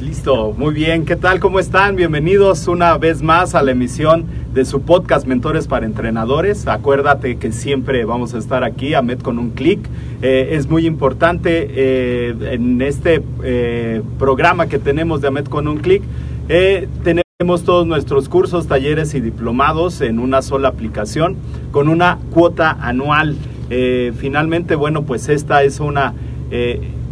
Listo, muy bien. ¿Qué tal? ¿Cómo están? Bienvenidos una vez más a la emisión de su podcast Mentores para Entrenadores. Acuérdate que siempre vamos a estar aquí, Ahmed con un clic. Eh, es muy importante eh, en este eh, programa que tenemos de Ahmed con un clic. tenemos todos nuestros cursos, talleres y diplomados en una sola aplicación con una cuota anual. finalmente, bueno, pues esta es una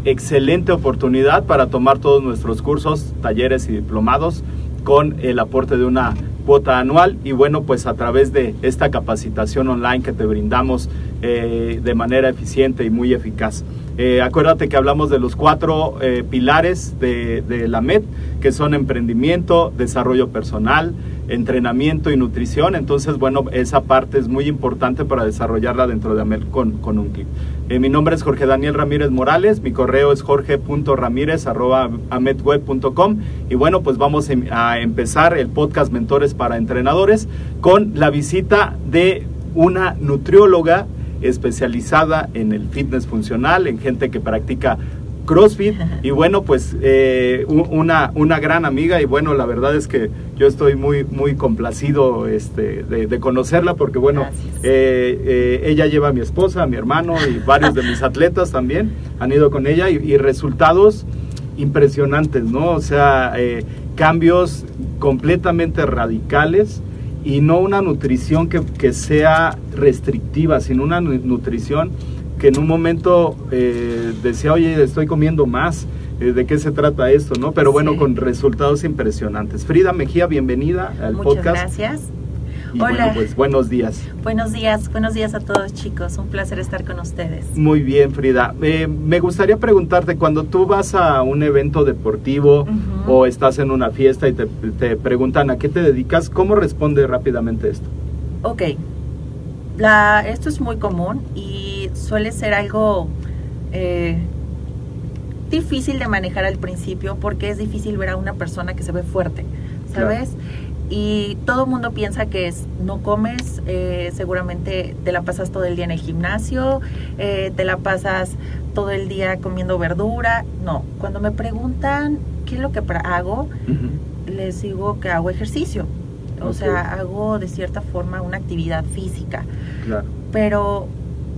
excelente oportunidad para tomar todos nuestros cursos, talleres y diplomados con el aporte de una cuota anual y bueno pues a través de esta capacitación online que te brindamos eh, de manera eficiente y muy eficaz. Eh, acuérdate que hablamos de los cuatro eh, pilares de, de la MED que son emprendimiento, desarrollo personal, entrenamiento y nutrición. Entonces, bueno, esa parte es muy importante para desarrollarla dentro de AMED con, con un clic. Eh, mi nombre es Jorge Daniel Ramírez Morales, mi correo es jorge.ramírez.amedweb.com y bueno, pues vamos em, a empezar el podcast Mentores para Entrenadores con la visita de una nutrióloga especializada en el fitness funcional, en gente que practica CrossFit. Y bueno, pues eh, una, una gran amiga. Y bueno, la verdad es que yo estoy muy, muy complacido este, de, conocerla. Porque bueno, eh, eh, ella lleva a mi esposa, a mi hermano y varios de mis atletas también han ido con ella. Y, resultados impresionantes, ¿no? O sea, cambios completamente radicales. Y no una nutrición que, que sea restrictiva, sino una nutrición que en un momento eh, decía, oye, estoy comiendo más, eh, ¿de qué se trata esto? ¿no? Pero bueno, con resultados impresionantes. Frida Mejía, bienvenida al Muchas podcast. gracias. Hola. Bueno, pues buenos días. Buenos días, buenos días a todos chicos, un placer estar con ustedes. Muy bien, Frida. Eh, me gustaría preguntarte, cuando tú vas a un evento deportivo o estás en una fiesta y te, te preguntan a qué te dedicas, ¿cómo responde rápidamente esto? Ok, la, esto es muy común y suele ser algo eh, difícil de manejar al principio porque es difícil ver a una persona que se ve fuerte, ¿sabes? Y todo el mundo piensa que es, no comes, eh, seguramente te la pasas todo el día en el gimnasio, eh, te la pasas todo el día comiendo verdura. No, cuando me preguntan qué es lo que hago, les digo que hago ejercicio. O sea, hago de cierta forma una actividad física. Claro. Pero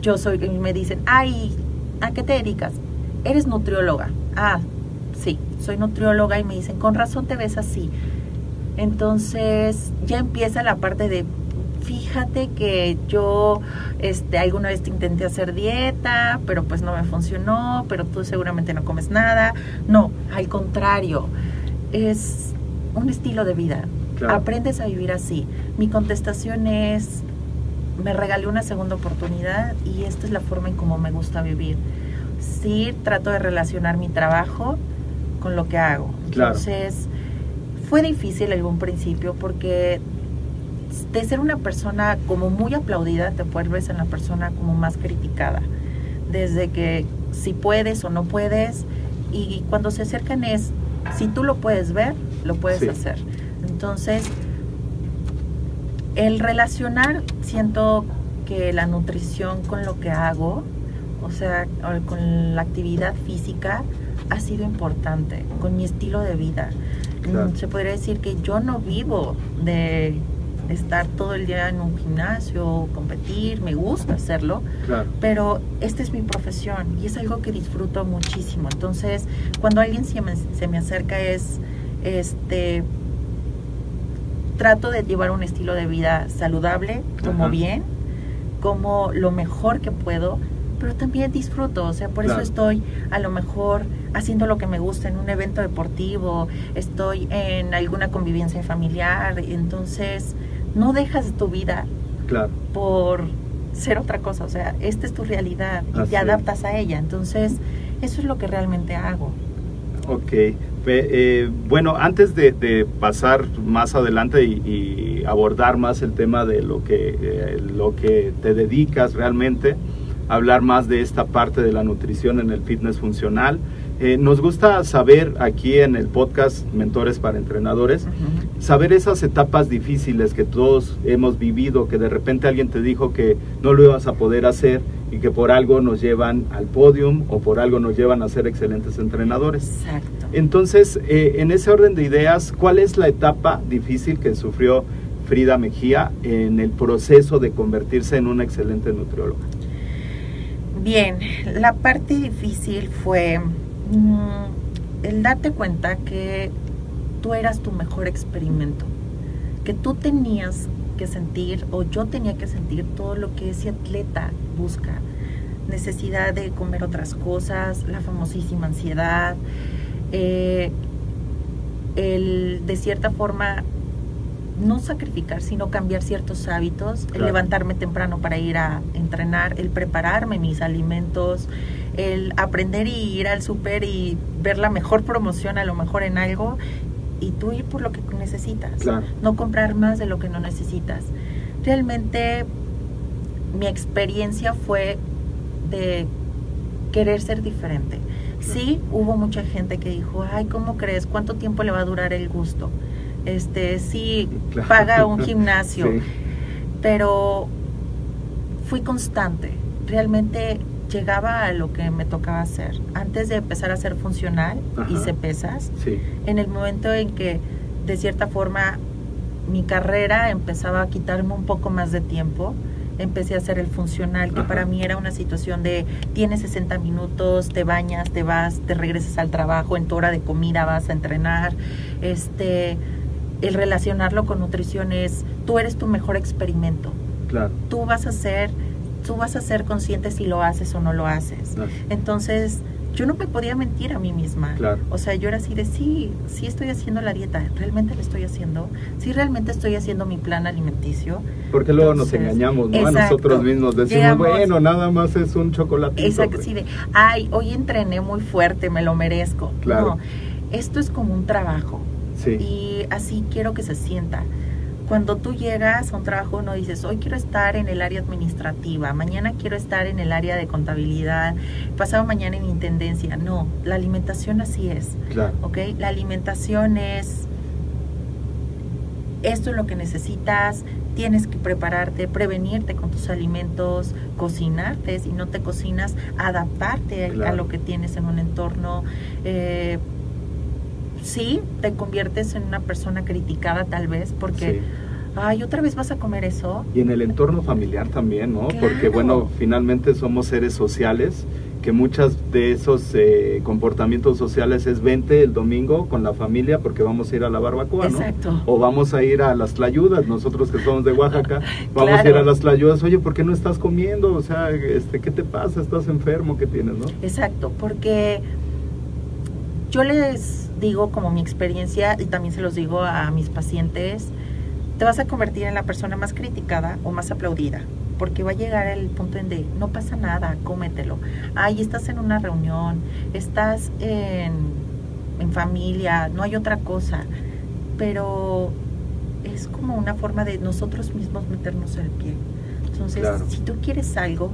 yo soy, me dicen, ay, ¿a qué te dedicas? Eres nutrióloga. Ah, sí, soy nutrióloga y me dicen, con razón te ves así. Entonces ya empieza la parte de, fíjate que yo este, alguna vez te intenté hacer dieta, pero pues no me funcionó, pero tú seguramente no comes nada. No, al contrario, es un estilo de vida. Aprendes a vivir así. Mi contestación es, me regalé una segunda oportunidad y esta es la forma en cómo me gusta vivir. Sí, trato de relacionar mi trabajo con lo que hago. Entonces, Fue difícil algún principio porque de ser una persona como muy aplaudida te vuelves en la persona como más criticada. Desde que si puedes o no puedes y cuando se acercan es si tú lo puedes ver, lo puedes Sí. hacer. Entonces, el relacionar, siento que la nutrición con lo que hago, o sea, con la actividad física, ha sido importante, con mi estilo de vida. Claro. Mm, Se podría decir que yo no vivo de estar todo el día en un gimnasio, competir, me gusta hacerlo, Claro. pero esta es mi profesión y es algo que disfruto muchísimo. Entonces, cuando alguien se me, se me acerca es, este, trato de llevar un estilo de vida saludable, como Ajá. bien, como lo mejor que puedo, pero también disfruto, o sea, por Claro. eso estoy a lo mejor haciendo lo que me gusta en un evento deportivo, estoy en alguna convivencia familiar, entonces no dejas tu vida Claro. por ser otra cosa, o sea, esta es tu realidad y Así te es. adaptas a ella, entonces eso es lo que realmente hago. Ok. Eh, bueno, antes de, de pasar más adelante y, y abordar más el tema de lo que, eh, lo que te dedicas realmente, hablar más de esta parte de la nutrición en el fitness funcional, eh, nos gusta saber aquí en el podcast Mentores para Entrenadores, saber esas etapas difíciles que todos hemos vivido, que de repente alguien te dijo que no lo ibas a poder hacer y que por algo nos llevan al podium o por algo nos llevan a ser excelentes entrenadores. Exacto. Entonces, eh, en ese orden de ideas, ¿cuál es la etapa difícil que sufrió Frida Mejía en el proceso de convertirse en una excelente nutrióloga? Bien, la parte difícil fue mm, el darte cuenta que tú eras tu mejor experimento, que tú tenías que sentir o yo tenía que sentir todo lo que ese atleta busca, necesidad de comer otras cosas, la famosísima ansiedad, eh, el de cierta forma no sacrificar, sino cambiar ciertos hábitos, el levantarme temprano para ir a entrenar, el prepararme mis alimentos, el aprender y ir al súper y ver la mejor promoción a lo mejor en algo y tú ir por lo que necesitas, Claro. no comprar más de lo que no necesitas. Realmente mi experiencia fue de querer ser diferente. Sí, hubo mucha gente que dijo, ay, ¿cómo crees? ¿Cuánto tiempo le va a durar el gusto? Este, sí, Claro. paga un gimnasio, Sí. pero fui constante. Realmente llegaba a lo que me tocaba hacer. Antes de empezar a ser funcional, Ajá. hice pesas. Sí, En el momento en que, de cierta forma, mi carrera empezaba a quitarme un poco más de tiempo, empecé a hacer el funcional, que Ajá. para mí era una situación de tienes 60 minutos, te bañas, te vas, te regresas al trabajo, en tu hora de comida vas a entrenar. Este, el relacionarlo con nutrición es, tú eres tu mejor experimento. claro. Tú vas a ser, tú vas a ser consciente si lo haces o no lo haces. Entonces, yo no me podía mentir a mí misma. Claro. O sea, yo era así de, sí, sí estoy haciendo la dieta, realmente la estoy haciendo, sí realmente estoy haciendo mi plan alimenticio. Porque luego nos engañamos, ¿no? A nosotros mismos decimos, Llegamos- bueno, nada más es un chocolatito. Exacto, así de, ay, hoy entrené muy fuerte, me lo merezco. Claro. No, esto es como un trabajo Sí, y así quiero que se sienta. Cuando tú llegas a un trabajo, no dices, hoy quiero estar en el área administrativa, mañana quiero estar en el área de contabilidad, pasado mañana en intendencia. No, la alimentación así es. claro. ¿ok? La alimentación es esto es lo que necesitas, tienes que prepararte, prevenirte con tus alimentos, cocinarte, si no te cocinas, adaptarte a- lo que tienes en un entorno. Eh, sí, te conviertes en una persona criticada tal vez porque, Sí. ay, otra vez vas a comer eso. Y en el entorno familiar también, ¿no? Porque bueno, finalmente somos seres sociales, que muchos de esos eh, comportamientos sociales es vente el domingo con la familia porque vamos a ir a la barbacoa, ¿no? Exacto. O vamos a ir a las tlayudas, nosotros que somos de Oaxaca, vamos a ir a las tlayudas, oye, ¿por qué no estás comiendo? O sea, este, ¿qué te pasa? ¿Estás enfermo? ¿Qué tienes, no? Exacto, porque yo les digo como mi experiencia y también se los digo a mis pacientes, te vas a convertir en la persona más criticada o más aplaudida, porque va a llegar el punto en de no pasa nada, cómetelo. Ay, estás en una reunión, estás en, en familia, no hay otra cosa. pero es como una forma de nosotros mismos meternos el pie. Entonces, Claro. si tú quieres algo,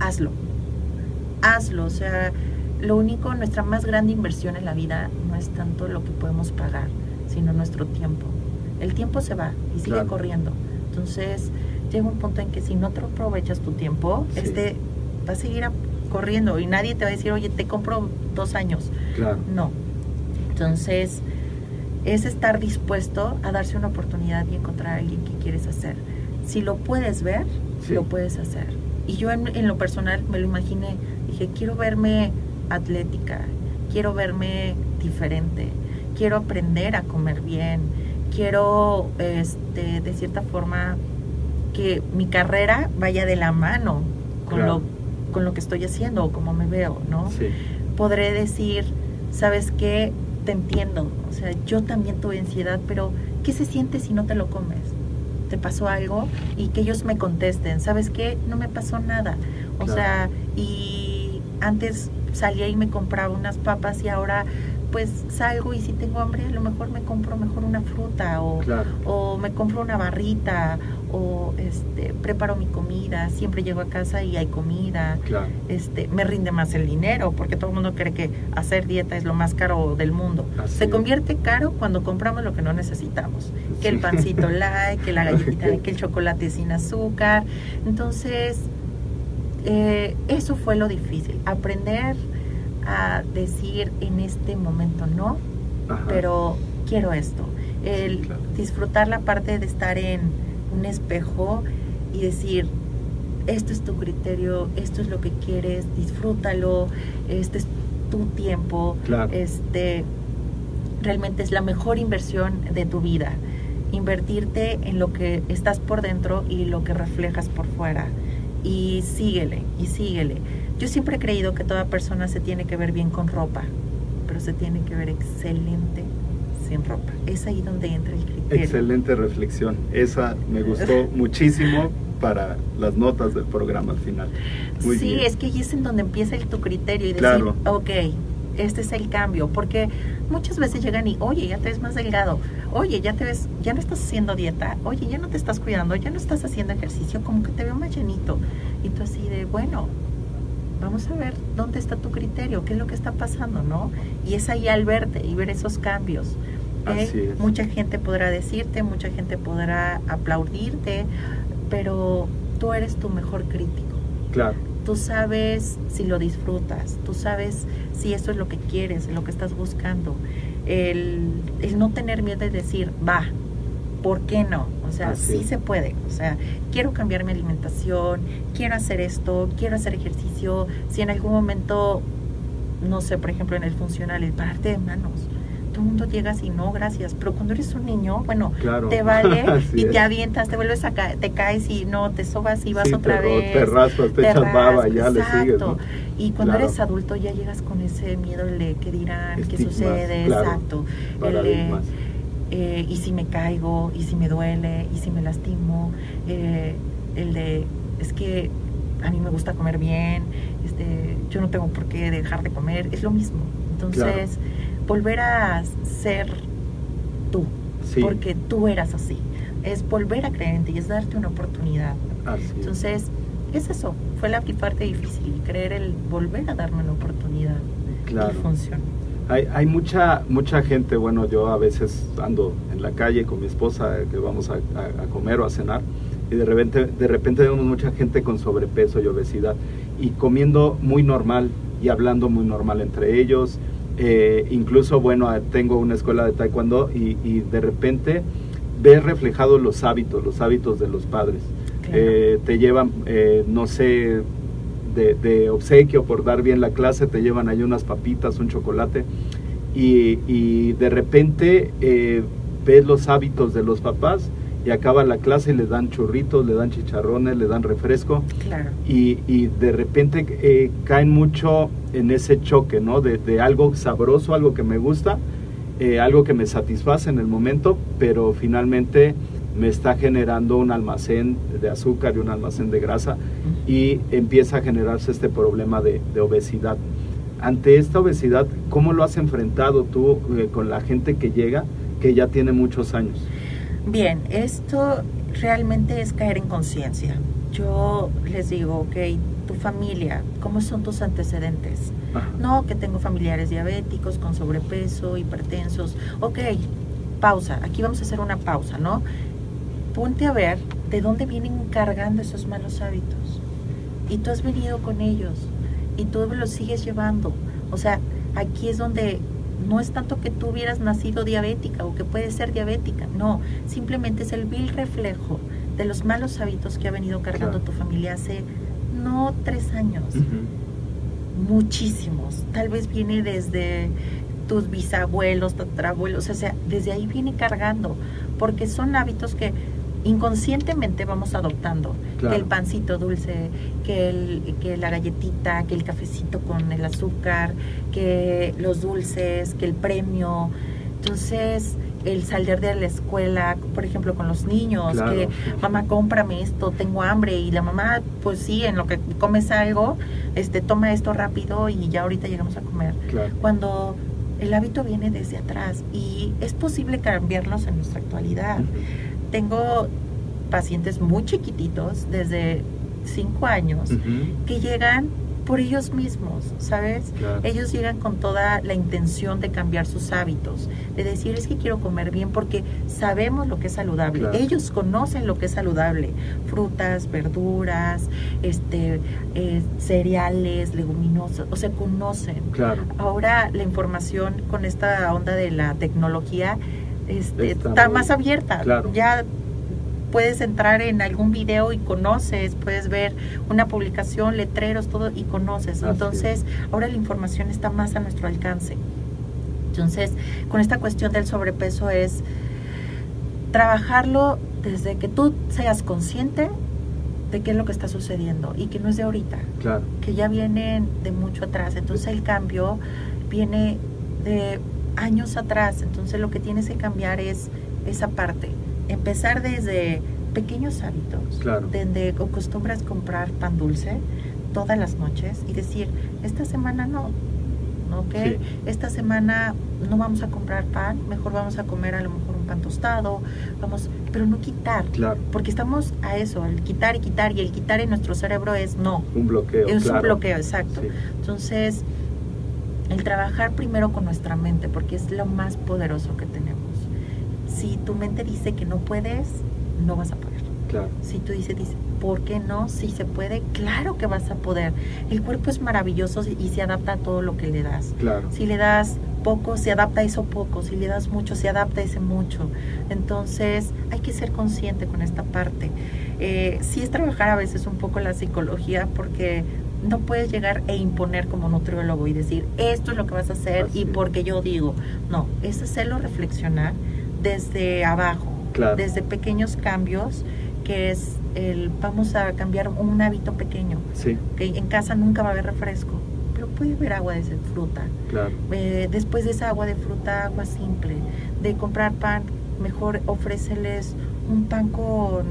hazlo. Hazlo, o sea, lo único, nuestra más grande inversión en la vida no es tanto lo que podemos pagar, sino nuestro tiempo. El tiempo se va y sigue Claro. corriendo. Entonces, llega un punto en que si no te aprovechas tu tiempo, Sí. este va a seguir a- corriendo y nadie te va a decir, oye, te compro dos años. Claro. No. Entonces, es estar dispuesto a darse una oportunidad y encontrar a alguien que quieres hacer. Si lo puedes ver, Sí. lo puedes hacer. Y yo en, en lo personal me lo imaginé, dije, quiero verme atlética, quiero verme diferente, quiero aprender a comer bien, quiero, este, de cierta forma, que mi carrera vaya de la mano con, Claro. lo, con lo que estoy haciendo o como me veo, ¿no? Sí. podré decir, ¿sabes qué? Te entiendo. O sea, yo también tuve ansiedad, pero ¿qué se siente si no te lo comes? ¿Te pasó algo? Y que ellos me contesten, ¿sabes qué? No me pasó nada. O Claro. sea, y antes salía y me compraba unas papas y ahora pues salgo y si tengo hambre a lo mejor me compro mejor una fruta o, Claro. o me compro una barrita o este preparo mi comida, siempre llego a casa y hay comida Claro. este, me rinde más el dinero, porque todo el mundo cree que hacer dieta es lo más caro del mundo. Así Se es. convierte caro cuando compramos lo que no necesitamos, que el pancito light, que la galletita, que el chocolate sin azúcar. Entonces, eh, eso fue lo difícil, aprender a decir en este momento no, Ajá. pero quiero esto. El Sí, claro. disfrutar la parte de estar en un espejo y decir, esto es tu criterio, esto es lo que quieres, disfrútalo, este es tu tiempo, Claro. este realmente es la mejor inversión de tu vida. Invertirte en lo que estás por dentro y lo que reflejas por fuera. Y síguele, y síguele. Yo siempre he creído que toda persona se tiene que ver bien con ropa, pero se tiene que ver excelente sin ropa. Es ahí donde entra el criterio. Excelente reflexión. Esa me gustó muchísimo para las notas del programa al final. Muy sí, bien. es que ahí es en donde empieza el, tu criterio y decir, Claro. ok, este es el cambio, porque muchas veces llegan y, oye, ya te ves más delgado, oye, ya te ves, ya no estás haciendo dieta, oye, ya no te estás cuidando, ya no estás haciendo ejercicio, como que te veo más llenito. Y tú así de, bueno, vamos a ver dónde está tu criterio, qué es lo que está pasando, ¿no? Y es ahí al verte y ver esos cambios. es. Mucha gente podrá decirte, mucha gente podrá aplaudirte, pero tú eres tu mejor crítico Claro. Tú sabes si lo disfrutas, tú sabes si eso es lo que quieres, lo que estás buscando. El, el no tener miedo de decir, va, ¿por qué no? O sea, Así sí se puede. O sea, quiero cambiar mi alimentación, quiero hacer esto, quiero hacer ejercicio. Si en algún momento, no sé, por ejemplo, en el funcional, el pararte de manos. Todo el mundo llega así, no, gracias. Pero cuando eres un niño, bueno, Claro. te vale y es. te avientas, te vuelves a caer, te caes y no, te sobas y vas Sí, otra te, vez te raspas, te, echas baba, ya le exacto. sigues, ¿no? Y cuando Claro. eres adulto ya llegas con ese miedo de qué dirán, qué sucede, claro, exacto. El eh, y si me caigo, y si me duele, y si me lastimo, eh, el de, es que a mí me gusta comer bien, este, yo no tengo por qué dejar de comer, es lo mismo. Entonces, volver a ser tú, Sí, porque tú eras así. Es volver a creer en ti, es darte una oportunidad. así. Entonces, es eso, fue la parte difícil, creer el volver a darme una oportunidad. Claro. Y funcionó. Hay, hay mucha mucha gente, bueno, yo a veces ando en la calle con mi esposa que vamos a, a- a comer o a cenar y de repente, de repente vemos mucha gente con sobrepeso y obesidad y comiendo muy normal y hablando muy normal entre ellos. Eh, incluso, bueno, eh, tengo una escuela de taekwondo y, y de repente ves reflejados los hábitos, los hábitos de los padres. Claro. Eh, te llevan, eh, no sé, de, de obsequio por dar bien la clase, te llevan ahí unas papitas, un chocolate, y, y de repente eh, ves los hábitos de los papás y acaba la clase y le dan churritos, le dan chicharrones, le dan refresco, Claro. y, y de repente eh, caen mucho en ese choque, ¿no? De, de algo sabroso, algo que me gusta, eh, algo que me satisface en el momento, pero finalmente me está generando un almacén de azúcar y un almacén de grasa y empieza a generarse este problema de, de obesidad. Ante esta obesidad, ¿cómo lo has enfrentado tú eh, con la gente que llega que ya tiene muchos años? Bien, esto realmente es caer en conciencia. Yo les digo, ok, tu familia, ¿cómo son tus antecedentes? Ajá. No, que tengo familiares diabéticos con sobrepeso, hipertensos. Ok, pausa, aquí vamos a hacer una pausa, ¿no? Ponte a ver de dónde vienen cargando esos malos hábitos. Y tú has venido con ellos y tú los sigues llevando. O sea, aquí es donde no es tanto que tú hubieras nacido diabética o que puedes ser diabética, no, simplemente es el vil reflejo de los malos hábitos que ha venido cargando Claro. tu familia hace no tres años, muchísimos. Tal vez viene desde tus bisabuelos, tatarabuelos, o sea, desde ahí viene cargando, porque son hábitos que inconscientemente vamos adoptando. Claro. Que el pancito dulce, que, el, que la galletita, que el cafecito con el azúcar, que los dulces, que el premio. Entonces, el salir de la escuela, por ejemplo, con los niños, Claro. que mamá, cómprame esto, tengo hambre, y la mamá, pues sí, en lo que comes algo, este, toma esto rápido y ya ahorita llegamos a comer. Claro. Cuando el hábito viene desde atrás y es posible cambiarlos en nuestra actualidad. Ujú. Tengo pacientes muy chiquititos, desde 5 años, que llegan por ellos mismos, ¿sabes? Claro. Ellos llegan con toda la intención de cambiar sus hábitos, de decir es que quiero comer bien porque sabemos lo que es saludable. Claro. Ellos conocen lo que es saludable, frutas, verduras, este, eh, cereales, leguminosas, o sea, conocen. Claro. Ahora la información con esta onda de la tecnología este, Está más abierta. claro. Ya puedes entrar en algún video y conoces, puedes ver una publicación, letreros, todo y conoces. Así Entonces, ahora la información está más a nuestro alcance. Entonces, con esta cuestión del sobrepeso es trabajarlo desde que tú seas consciente de qué es lo que está sucediendo y que no es de ahorita Claro. que ya vienen de mucho atrás. Entonces el cambio viene de años atrás. Entonces lo que tienes que cambiar es esa parte. Empezar desde pequeños hábitos, Claro. donde acostumbras comprar pan dulce todas las noches y decir, esta semana no, ¿ok? Sí. Esta semana no vamos a comprar pan, mejor vamos a comer a lo mejor un pan tostado, vamos, pero no quitar, Claro. porque estamos a eso, el quitar y quitar, y el quitar en nuestro cerebro es no, Un bloqueo. es claro. un bloqueo, exacto. Sí. Entonces, el trabajar primero con nuestra mente, porque es lo más poderoso que tenemos. Si tu mente dice que no puedes, no vas a poder. Claro. Si tú dices, dice, ¿por qué no? Si se puede, claro que vas a poder. El cuerpo es maravilloso y se adapta a todo lo que le das. Claro. Si le das poco, se adapta a eso poco. Si le das mucho, se adapta a ese mucho. Entonces, hay que ser consciente con esta parte. Eh, sí es trabajar a veces un poco la psicología porque no puedes llegar e imponer como nutriólogo y decir, esto es lo que vas a hacer Así y porque yo digo. No, es hacerlo reflexionar desde abajo, Claro. desde pequeños cambios, que es el, vamos a cambiar un hábito pequeño. Sí. que En casa nunca va a haber refresco, pero puede haber agua de fruta. Claro. Eh, después de esa agua de fruta, agua simple. De comprar pan, mejor ofréceles un pan con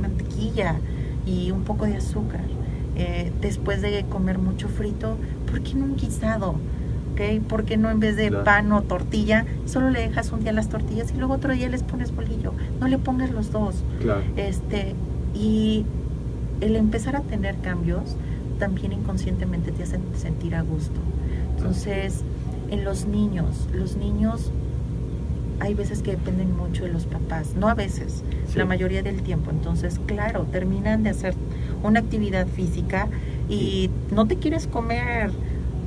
mantequilla y un poco de azúcar. Eh, después de comer mucho frito, ¿por qué no un guisado? ¿Ok? ¿Por qué no en vez de Claro. pan o tortilla, solo le dejas un día las tortillas y luego otro día les pones bolillo? No le pongas los dos. Claro. Este, y el empezar a tener cambios también inconscientemente te hacen sentir a gusto. Entonces, en los niños, los niños hay veces que dependen mucho de los papás, no a veces, Sí. la mayoría del tiempo. Entonces, claro, terminan de hacer una actividad física y no te quieres comer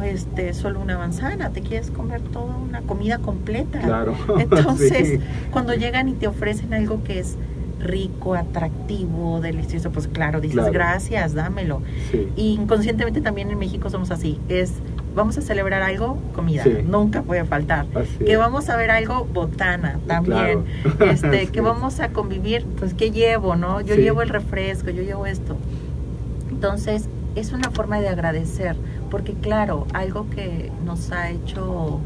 este solo una manzana, te quieres comer toda una comida completa. Claro. Entonces, Sí. cuando llegan y te ofrecen algo que es rico, atractivo, delicioso, pues claro, dices Claro. gracias, dámelo. Sí. Y inconscientemente también en México somos así, es vamos a celebrar algo, comida, Sí. nunca puede faltar. Así Que es. vamos a ver algo, botana también. Claro. Este, que es. vamos a convivir, pues ¿qué llevo, no? Yo Sí. llevo el refresco, yo llevo esto. Entonces, es una forma de agradecer, porque claro, algo que nos ha hecho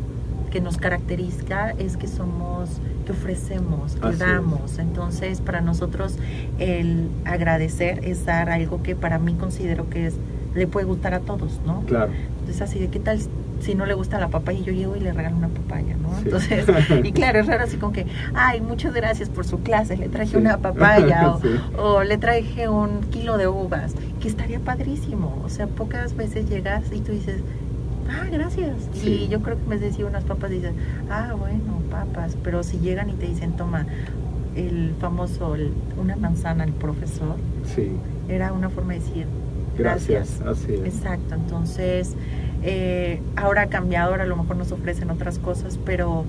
que nos caracteriza es que somos, que ofrecemos, que Así es. damos. Entonces, para nosotros el agradecer es dar algo que para mí considero que es le puede gustar a todos, ¿no? Claro. Entonces así de qué tal si no le gusta la papaya, yo llego y le regalo una papaya, ¿no? Sí. Entonces, y claro, es raro así como que, ay, muchas gracias por su clase, le traje Sí. una papaya o, Sí. o le traje un kilo de uvas, que estaría padrísimo. O sea, pocas veces llegas y tú dices, ah, gracias. Y yo creo que en vez de decir unas papas, dices, ah, bueno, papas. Pero si llegan y te dicen, toma, el famoso, el- una manzana al profesor, Sí, era una forma de decir, gracias. gracias, así es. Exacto, entonces eh, ahora ha cambiado, ahora a lo mejor nos ofrecen otras cosas, pero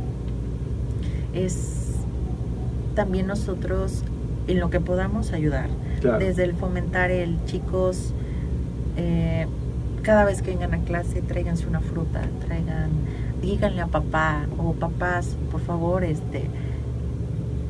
es también nosotros en lo que podamos ayudar, Claro. desde el fomentar el chicos, eh, cada vez que vengan a clase, tráiganse una fruta, traigan, díganle a papá o papás, por favor, este,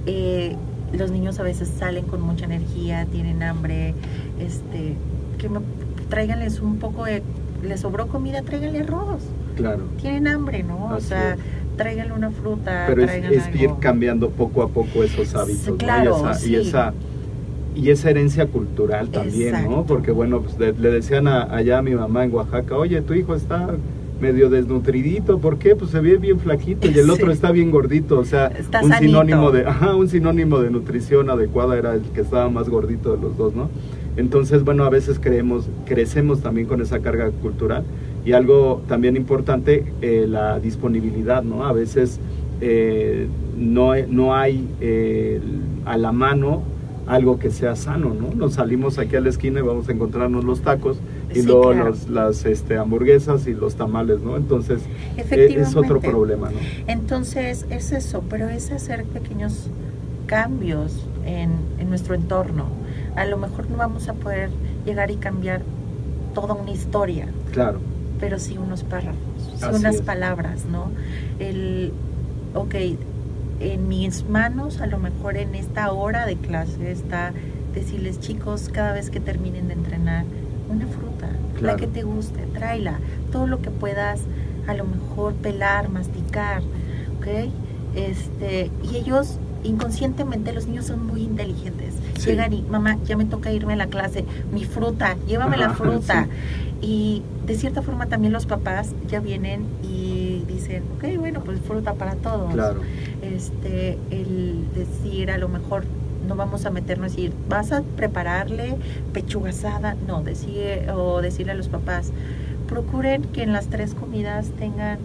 eh, los niños a veces salen con mucha energía, tienen hambre, este, que me, tráiganles un poco de, les sobró comida, tráiganle arroz, Claro. tienen hambre, ¿no? O sea, tráiganle una fruta, Pero es, es ir cambiando poco a poco esos hábitos, ¿no? claro, y, esa, sí. y esa y esa herencia cultural también, ¿no? Porque bueno, pues le, le decían a- allá a mi mamá en Oaxaca, oye, tu hijo está medio desnutridito, ¿por qué? Pues se ve bien flaquito y el Sí. otro está bien gordito, o sea, Está un sanito. sinónimo de, ajá, un sinónimo de nutrición adecuada era el que estaba más gordito de los dos, ¿no? Entonces, bueno, a veces creemos, crecemos también con esa carga cultural y algo también importante, eh, la disponibilidad, ¿no? A veces eh, no, no hay eh, a la mano algo que sea sano, ¿no? Nos salimos aquí a la esquina y vamos a encontrarnos los tacos y Sí, luego claro. los- las este, hamburguesas y los tamales, ¿no? Entonces, eh, es otro problema, ¿no? Entonces, es eso, pero es hacer pequeños cambios en, en nuestro entorno. A lo mejor no vamos a poder llegar y cambiar toda una historia, Claro, pero sí unos párrafos, sí unas es. palabras, ¿no? El, ok, en mis manos, a lo mejor en esta hora de clase está decirles, chicos, cada vez que terminen de entrenar, una fruta, Claro. la que te guste, tráela, todo lo que puedas, a lo mejor pelar, masticar, ¿ok? Este, y ellos inconscientemente los niños son muy inteligentes. Sí. Llegan y, mamá, ya me toca irme a la clase, mi fruta, llévame la fruta. sí. Y de cierta forma también los papás ya vienen y dicen, ok, bueno, pues fruta para todos. claro. Este, el decir a lo mejor no vamos a meternos y decir, vas a prepararle pechuga asada, no, decir, o decirle a los papás, procuren que en las tres comidas tengan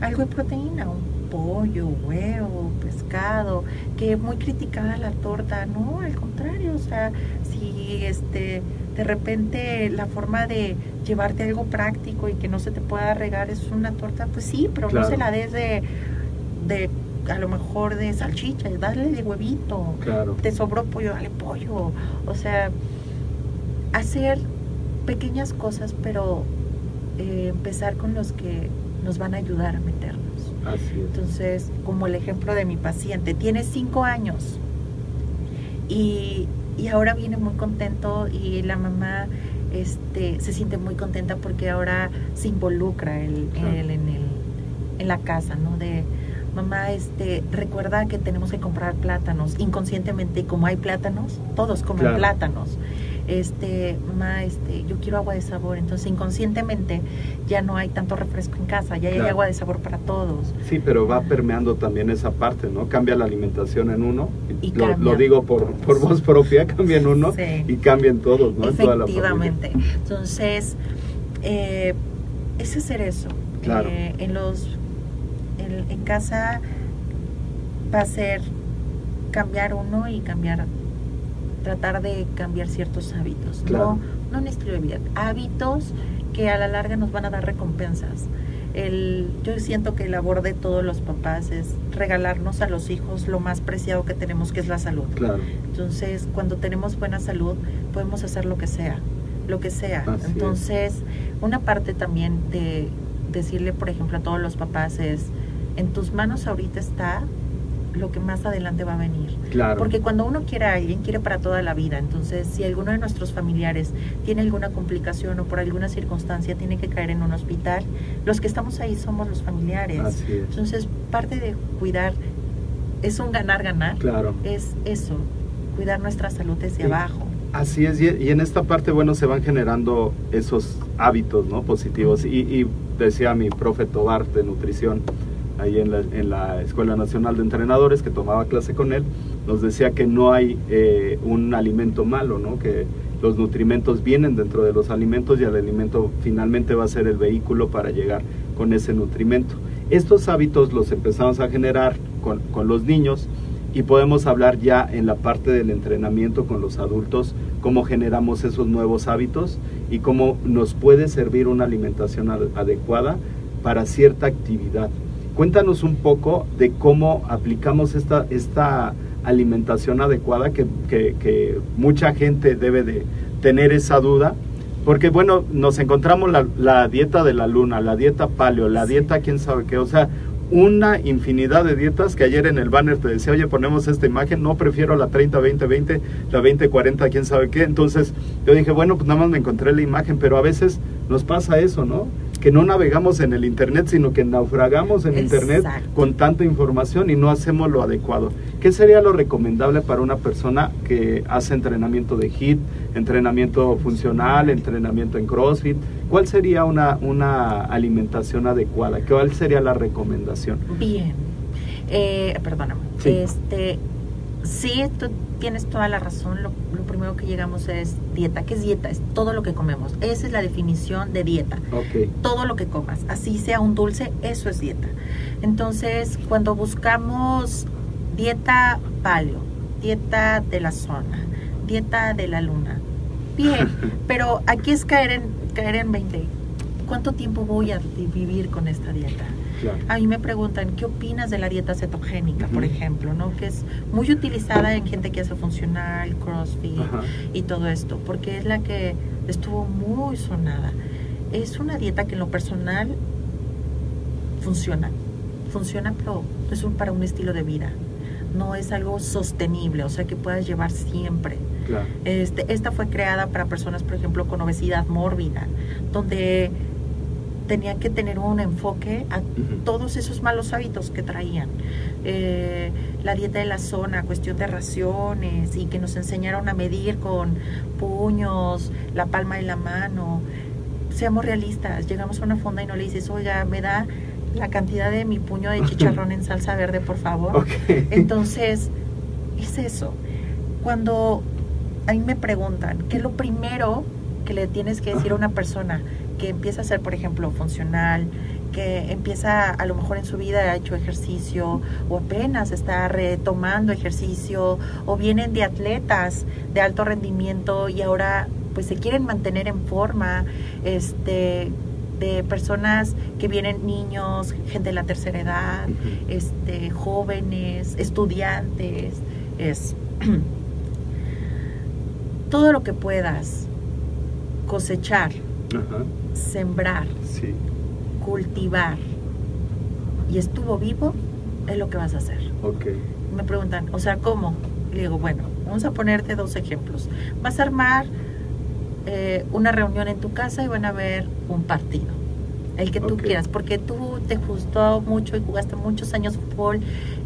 algo de proteína, un pollo, huevo, pescado, que muy criticada la torta, no, al contrario, o sea, si este de repente la forma de llevarte algo práctico y que no se te pueda regar es una torta, pues sí, pero Claro. no se la des de, de a lo mejor de salchicha, dale de huevito, Claro. te sobró pollo, dale pollo, o sea, hacer pequeñas cosas, pero eh, empezar con los que nos van a ayudar a. Entonces, como el ejemplo de mi paciente, tiene cinco años y, y ahora viene muy contento y la mamá este, se siente muy contenta porque ahora se involucra él, Claro. él en, el, en la casa, ¿no? De mamá, este, recuerda que tenemos que comprar plátanos inconscientemente, como hay plátanos, todos comen Claro. plátanos. Este, mamá, este, yo quiero agua de sabor, entonces inconscientemente ya no hay tanto refresco en casa, ya hay agua de sabor para todos. Sí, pero va permeando también esa parte, ¿no? Cambia la alimentación en uno, Y lo, digo por, por voz propia, cambia en uno Sí. y cambia en todos, ¿no? En toda la. Efectivamente. Entonces, eh, es hacer eso. Claro. Eh, en los en, en casa va a ser cambiar uno y cambiar tratar de cambiar ciertos hábitos, Claro. no no un estilo de vida, hábitos que a la larga nos van a dar recompensas. El, yo siento que la labor de todos los papás es regalarnos a los hijos lo más preciado que tenemos, que es la salud. Claro, Entonces, cuando tenemos buena salud, podemos hacer lo que sea, lo que sea. Así es. Entonces, una parte también de decirle, por ejemplo, a todos los papás es, en tus manos ahorita está lo que más adelante va a venir. Claro. Porque cuando uno quiere a alguien, quiere para toda la vida. Entonces, si alguno de nuestros familiares tiene alguna complicación o por alguna circunstancia tiene que caer en un hospital, los que estamos ahí somos los familiares. Así es. Entonces, parte de cuidar es un ganar-ganar Claro. es eso, cuidar nuestra salud desde Sí. abajo. Así es, y en esta parte, bueno, se van generando esos hábitos, ¿no? Positivos. Y, y decía mi profe Tobar de nutrición ahí en la, en la Escuela Nacional de Entrenadores, que tomaba clase con él, nos decía que no hay eh, un alimento malo, ¿no? que los nutrimentos vienen dentro de los alimentos y el alimento finalmente va a ser el vehículo para llegar con ese nutrimento. Estos hábitos los empezamos a generar con, los niños y podemos hablar ya en la parte del entrenamiento con los adultos, cómo generamos esos nuevos hábitos y cómo nos puede servir una alimentación ad- adecuada para cierta actividad. Cuéntanos un poco de cómo aplicamos esta, esta alimentación adecuada que, que- que mucha gente debe de tener esa duda. Porque bueno, nos encontramos la, la dieta de la luna, la dieta paleo, la dieta quién sabe qué, o sea, una infinidad de dietas que ayer en el banner te decía, oye, ponemos esta imagen, no prefiero la 30-20-20, la 20-40, quién sabe qué. Entonces yo dije, bueno, pues nada más me encontré la imagen, pero a veces nos pasa eso, ¿no? Que no navegamos en el Internet, sino que naufragamos en Internet Exacto. con tanta información y no hacemos lo adecuado. ¿Qué sería lo recomendable para una persona que hace entrenamiento de HIIT, entrenamiento funcional, entrenamiento en CrossFit? ¿Cuál sería una, una alimentación adecuada? ¿Cuál sería la recomendación? Bien. Eh, perdóname. Sí. Este, sí, tú tienes toda la razón. Lo, lo primero que llegamos es dieta. ¿Qué es dieta? Es todo lo que comemos. Esa es la definición de dieta. Todo lo que comas, así sea un dulce, eso es dieta. Entonces, cuando buscamos dieta paleo, dieta de la zona, dieta de la luna, bien, pero aquí es caer en, caer en 20. ¿Cuánto tiempo voy a vivir con esta dieta? Claro. A mí me preguntan, ¿qué opinas de la dieta cetogénica, por Ujú. ejemplo? ¿no? Que es muy utilizada en gente que hace funcional, crossfit Ajá. y todo esto, porque es la que estuvo muy sonada. Es una dieta que en lo personal funciona, funciona, pero es un, para un estilo de vida. No es algo sostenible, o sea que puedas llevar siempre. Claro. Este, esta fue creada para personas, por ejemplo, con obesidad mórbida, donde tenían que tener un enfoque a todos esos malos hábitos que traían. Eh, la dieta de la zona, cuestión de raciones y que nos enseñaron a medir con puños, la palma de la mano. Seamos realistas, llegamos a una fonda y no le dices, oiga, me da la cantidad de mi puño de chicharrón en salsa verde, por favor. Entonces, es eso. Cuando a mí me preguntan, ¿qué es lo primero que le tienes que decir a una persona que empieza a ser, por ejemplo, funcional, que empieza a lo mejor en su vida ha hecho ejercicio o apenas está retomando ejercicio o vienen de atletas de alto rendimiento y ahora pues se quieren mantener en forma, este de personas que vienen niños, gente de la tercera edad, este, jóvenes, estudiantes, es todo lo que puedas cosechar. Sembrar, Sí. cultivar y estuvo vivo, es lo que vas a hacer. Ok. Me preguntan, o sea, ¿cómo? Le digo, bueno, vamos a ponerte dos ejemplos. Vas a armar eh, una reunión en tu casa y van a ver un partido, el que tú quieras, porque tú te gustó mucho y jugaste muchos años fútbol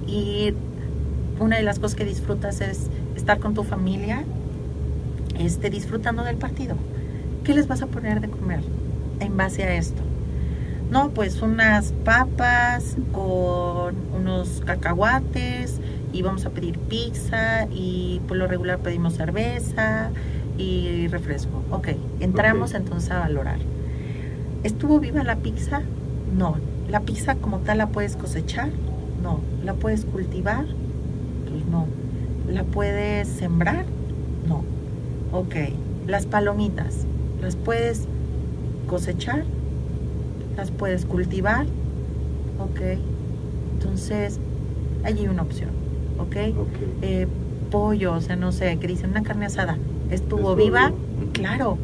y una de las cosas que disfrutas es estar con tu familia, este, disfrutando del partido. ¿Qué les vas a poner de comer en base a esto? No, pues unas papas con unos cacahuates y vamos a pedir pizza y por lo regular pedimos cerveza y refresco. Ok, entramos entonces a valorar. ¿Estuvo viva la pizza? No. ¿La pizza como tal la puedes cosechar? No. ¿La puedes cultivar? Pues no. ¿La puedes sembrar? No. Ok. Las palomitas, ¿las puedes cosechar? ¿Las puedes cultivar? Ok. Entonces, allí hay una opción. Ok. Ok. Eh, pollo, o sea, no sé, que dicen una carne asada. ¿Estuvo viva? Claro.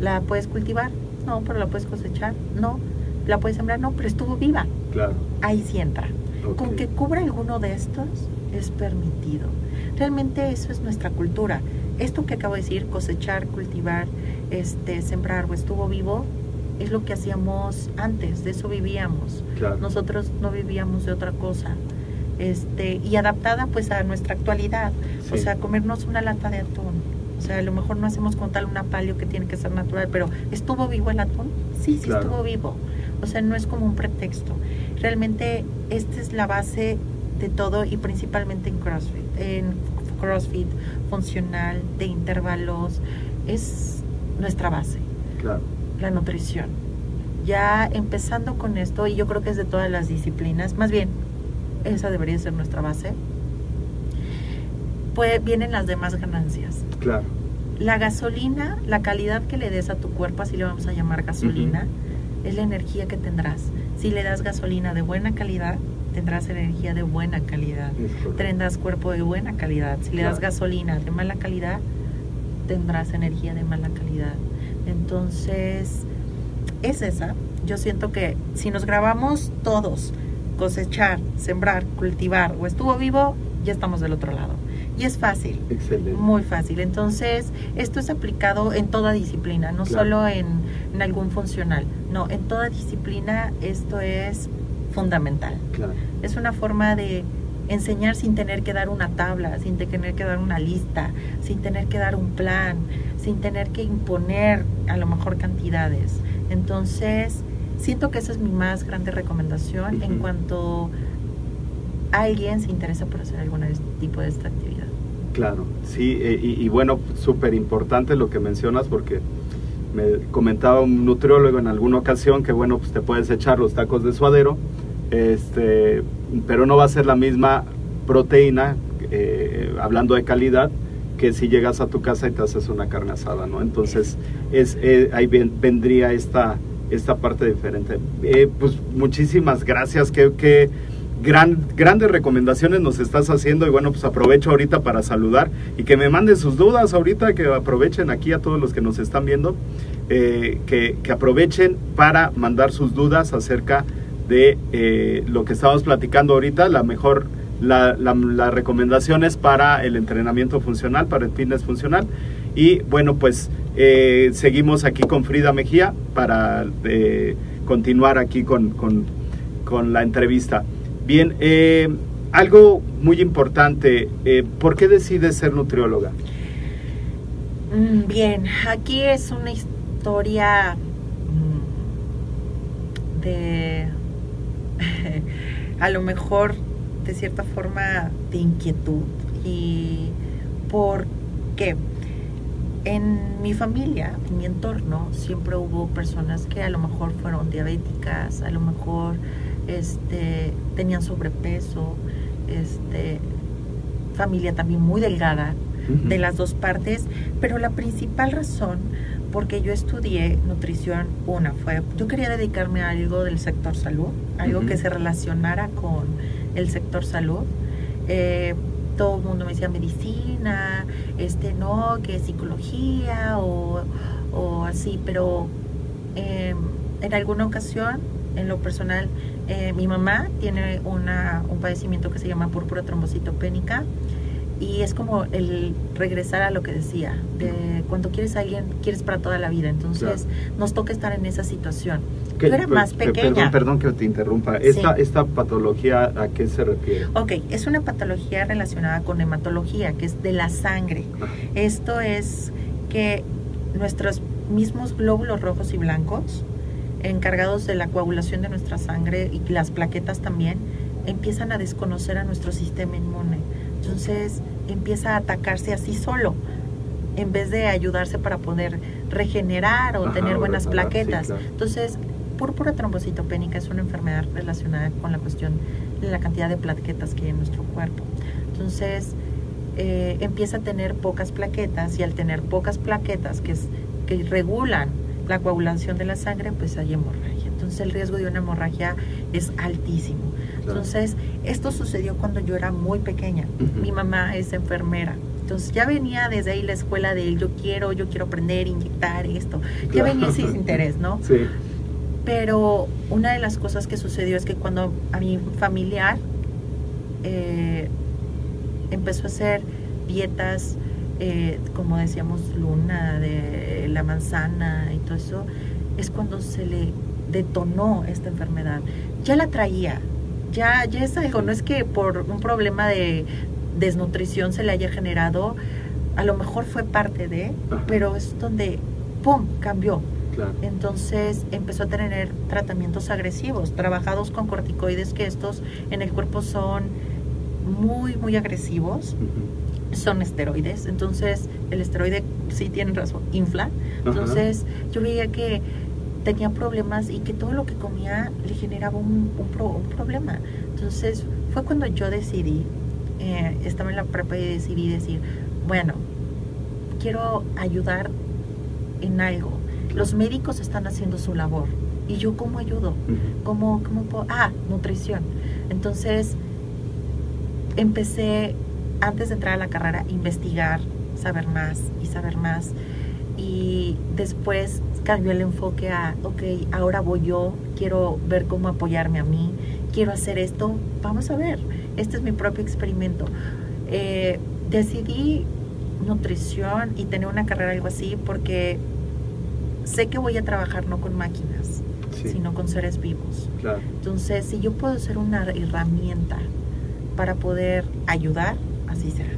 ¿La puedes cultivar? No, pero la puedes cosechar. No. ¿La puedes sembrar? No, pero estuvo viva. Claro. Ahí sí entra. Con que cubra alguno de estos es permitido. Realmente eso es nuestra cultura. Esto que acabo de decir, cosechar, cultivar, este, sembrar o estuvo vivo, es lo que hacíamos antes, de eso vivíamos. Claro. Nosotros no vivíamos de otra cosa. Este, y adaptada pues a nuestra actualidad. O sea, comernos una lata de atún. O sea, a lo mejor no hacemos como tal una palio que tiene que ser natural, pero ¿estuvo vivo el atún? Sí, sí Claro. estuvo vivo. O sea, no es como un pretexto. Realmente esta es la base de todo y principalmente en CrossFit. En CrossFit funcional, de intervalos, es nuestra base, Claro. la nutrición. Ya empezando con esto, y yo creo que es de todas las disciplinas, más bien, esa debería ser nuestra base, pues vienen las demás ganancias. Claro. La gasolina, la calidad que le des a tu cuerpo, así le vamos a llamar gasolina, es la energía que tendrás. Si le das gasolina de buena calidad, tendrás energía de buena calidad. Tendrás cuerpo de buena calidad. Si le das Claro. gasolina de mala calidad, tendrás energía de mala calidad. Entonces, es esa. Yo siento que si nos grabamos todos, cosechar, sembrar, cultivar o estuvo vivo, ya estamos del otro lado. Y es fácil. Excelente. Muy fácil. Entonces, esto es aplicado en toda disciplina, no Claro. solo en, en algún funcional. No, en toda disciplina esto es fundamental. Claro. Es una forma de enseñar sin tener que dar una tabla, sin tener que dar una lista, sin tener que dar un plan, sin tener que imponer a lo mejor cantidades. Entonces, siento que esa es mi más grande recomendación en cuanto alguien se interesa por hacer algún tipo de esta actividad. Claro, sí, eh, y, y bueno, súper importante lo que mencionas porque me comentaba un nutriólogo en alguna ocasión que bueno, pues te puedes echar los tacos de suadero, este, pero no va a ser la misma proteína, eh, hablando de calidad, que si llegas a tu casa y te haces una carne asada, ¿no? Entonces, es, eh, ahí ven- vendría esta, esta parte diferente. Eh, pues muchísimas gracias, que, que gran, grandes recomendaciones nos estás haciendo y bueno, pues aprovecho ahorita para saludar y que me manden sus dudas ahorita, que aprovechen aquí a todos los que nos están viendo, que, que aprovechen para mandar sus dudas acerca de eh, lo que estamos platicando ahorita, la mejor, la, la, la recomendación es para el entrenamiento funcional, para el fitness funcional. Y bueno, pues eh, seguimos aquí con Frida Mejía para eh, continuar aquí con, con, con la entrevista. Bien, algo muy importante, ¿por qué decides ser nutrióloga? Mm, Bien, aquí es una historia mm, de, a lo mejor, de cierta forma, de inquietud. ¿Y por qué? En mi familia, en mi entorno, siempre hubo personas que a lo mejor fueron diabéticas, a lo mejor este, tenían sobrepeso, este, familia también muy delgada, de las dos partes, pero la principal razón porque yo estudié nutrición, una fue, yo quería dedicarme a algo del sector salud, algo que se relacionara con el sector salud. Eh, todo el mundo me decía medicina, este no, que psicología o, o así, pero eh, en alguna ocasión, en lo personal, eh, mi mamá tiene una, un padecimiento que se llama púrpura trombocitopénica y es como el regresar a lo que decía, de cuando quieres a alguien, quieres para toda la vida, entonces nos toca estar en esa situación. ¿Qué- Yo era per- más pequeña. Perdón, perdón que te interrumpa. Esta, Sí. ¿Esta patología a qué se refiere? Ok, es una patología relacionada con hematología, que es de la sangre. Ajá. Esto es que nuestros mismos glóbulos rojos y blancos, encargados de la coagulación de nuestra sangre y las plaquetas también, empiezan a desconocer a nuestro sistema inmune. Entonces empieza a atacarse así solo, en vez de ayudarse para poder regenerar o Ajá, tener buenas reparar, sí, plaquetas. claro. Entonces, púrpura trombocitopénica es una enfermedad relacionada con la cuestión de la cantidad de plaquetas que hay en nuestro cuerpo. Entonces, eh, empieza a tener pocas plaquetas y al tener pocas plaquetas que, es, que regulan la coagulación de la sangre, pues hay hemorragia. Entonces, el riesgo de una hemorragia es altísimo. Claro. Entonces, esto sucedió cuando yo era muy pequeña. Mi mamá es enfermera. Entonces ya venía desde ahí la escuela de yo quiero, yo quiero aprender, inyectar esto. Ya venía ese interés, ¿no? Sí, Pero una de las cosas que sucedió es que cuando a mi familiar eh, empezó a hacer dietas, eh, como decíamos, luna, de la manzana y todo eso, es cuando se le detonó esta enfermedad. Ya la traía, ya, ya es algo, no es que por un problema de desnutrición se le haya generado, a lo mejor fue parte de, pero es donde, ¡pum!, cambió. Claro. Entonces empezó a tener tratamientos agresivos, trabajados con corticoides que estos en el cuerpo son muy, muy agresivos, son esteroides. Entonces el esteroide, sí tienen razón, infla. Entonces yo veía que tenía problemas y que todo lo que comía le generaba un, un pro- un problema. Entonces fue cuando yo decidí, eh, estaba en la prepa y decidí decir, bueno, quiero ayudar en algo. Los médicos están haciendo su labor. ¿Y yo cómo ayudo? ¿Cómo, cómo puedo? Ah, nutrición. Entonces, empecé, antes de entrar a la carrera, a investigar, saber más y saber más. Y después cambió el enfoque a, ok, ahora voy yo, quiero ver cómo apoyarme a mí, quiero hacer esto, vamos a ver, este es mi propio experimento. Eh, decidí nutrición y tener una carrera algo así porque sé que voy a trabajar no con máquinas, Sí. sino con seres vivos. Claro. Entonces, si yo puedo ser una herramienta para poder ayudar, así será.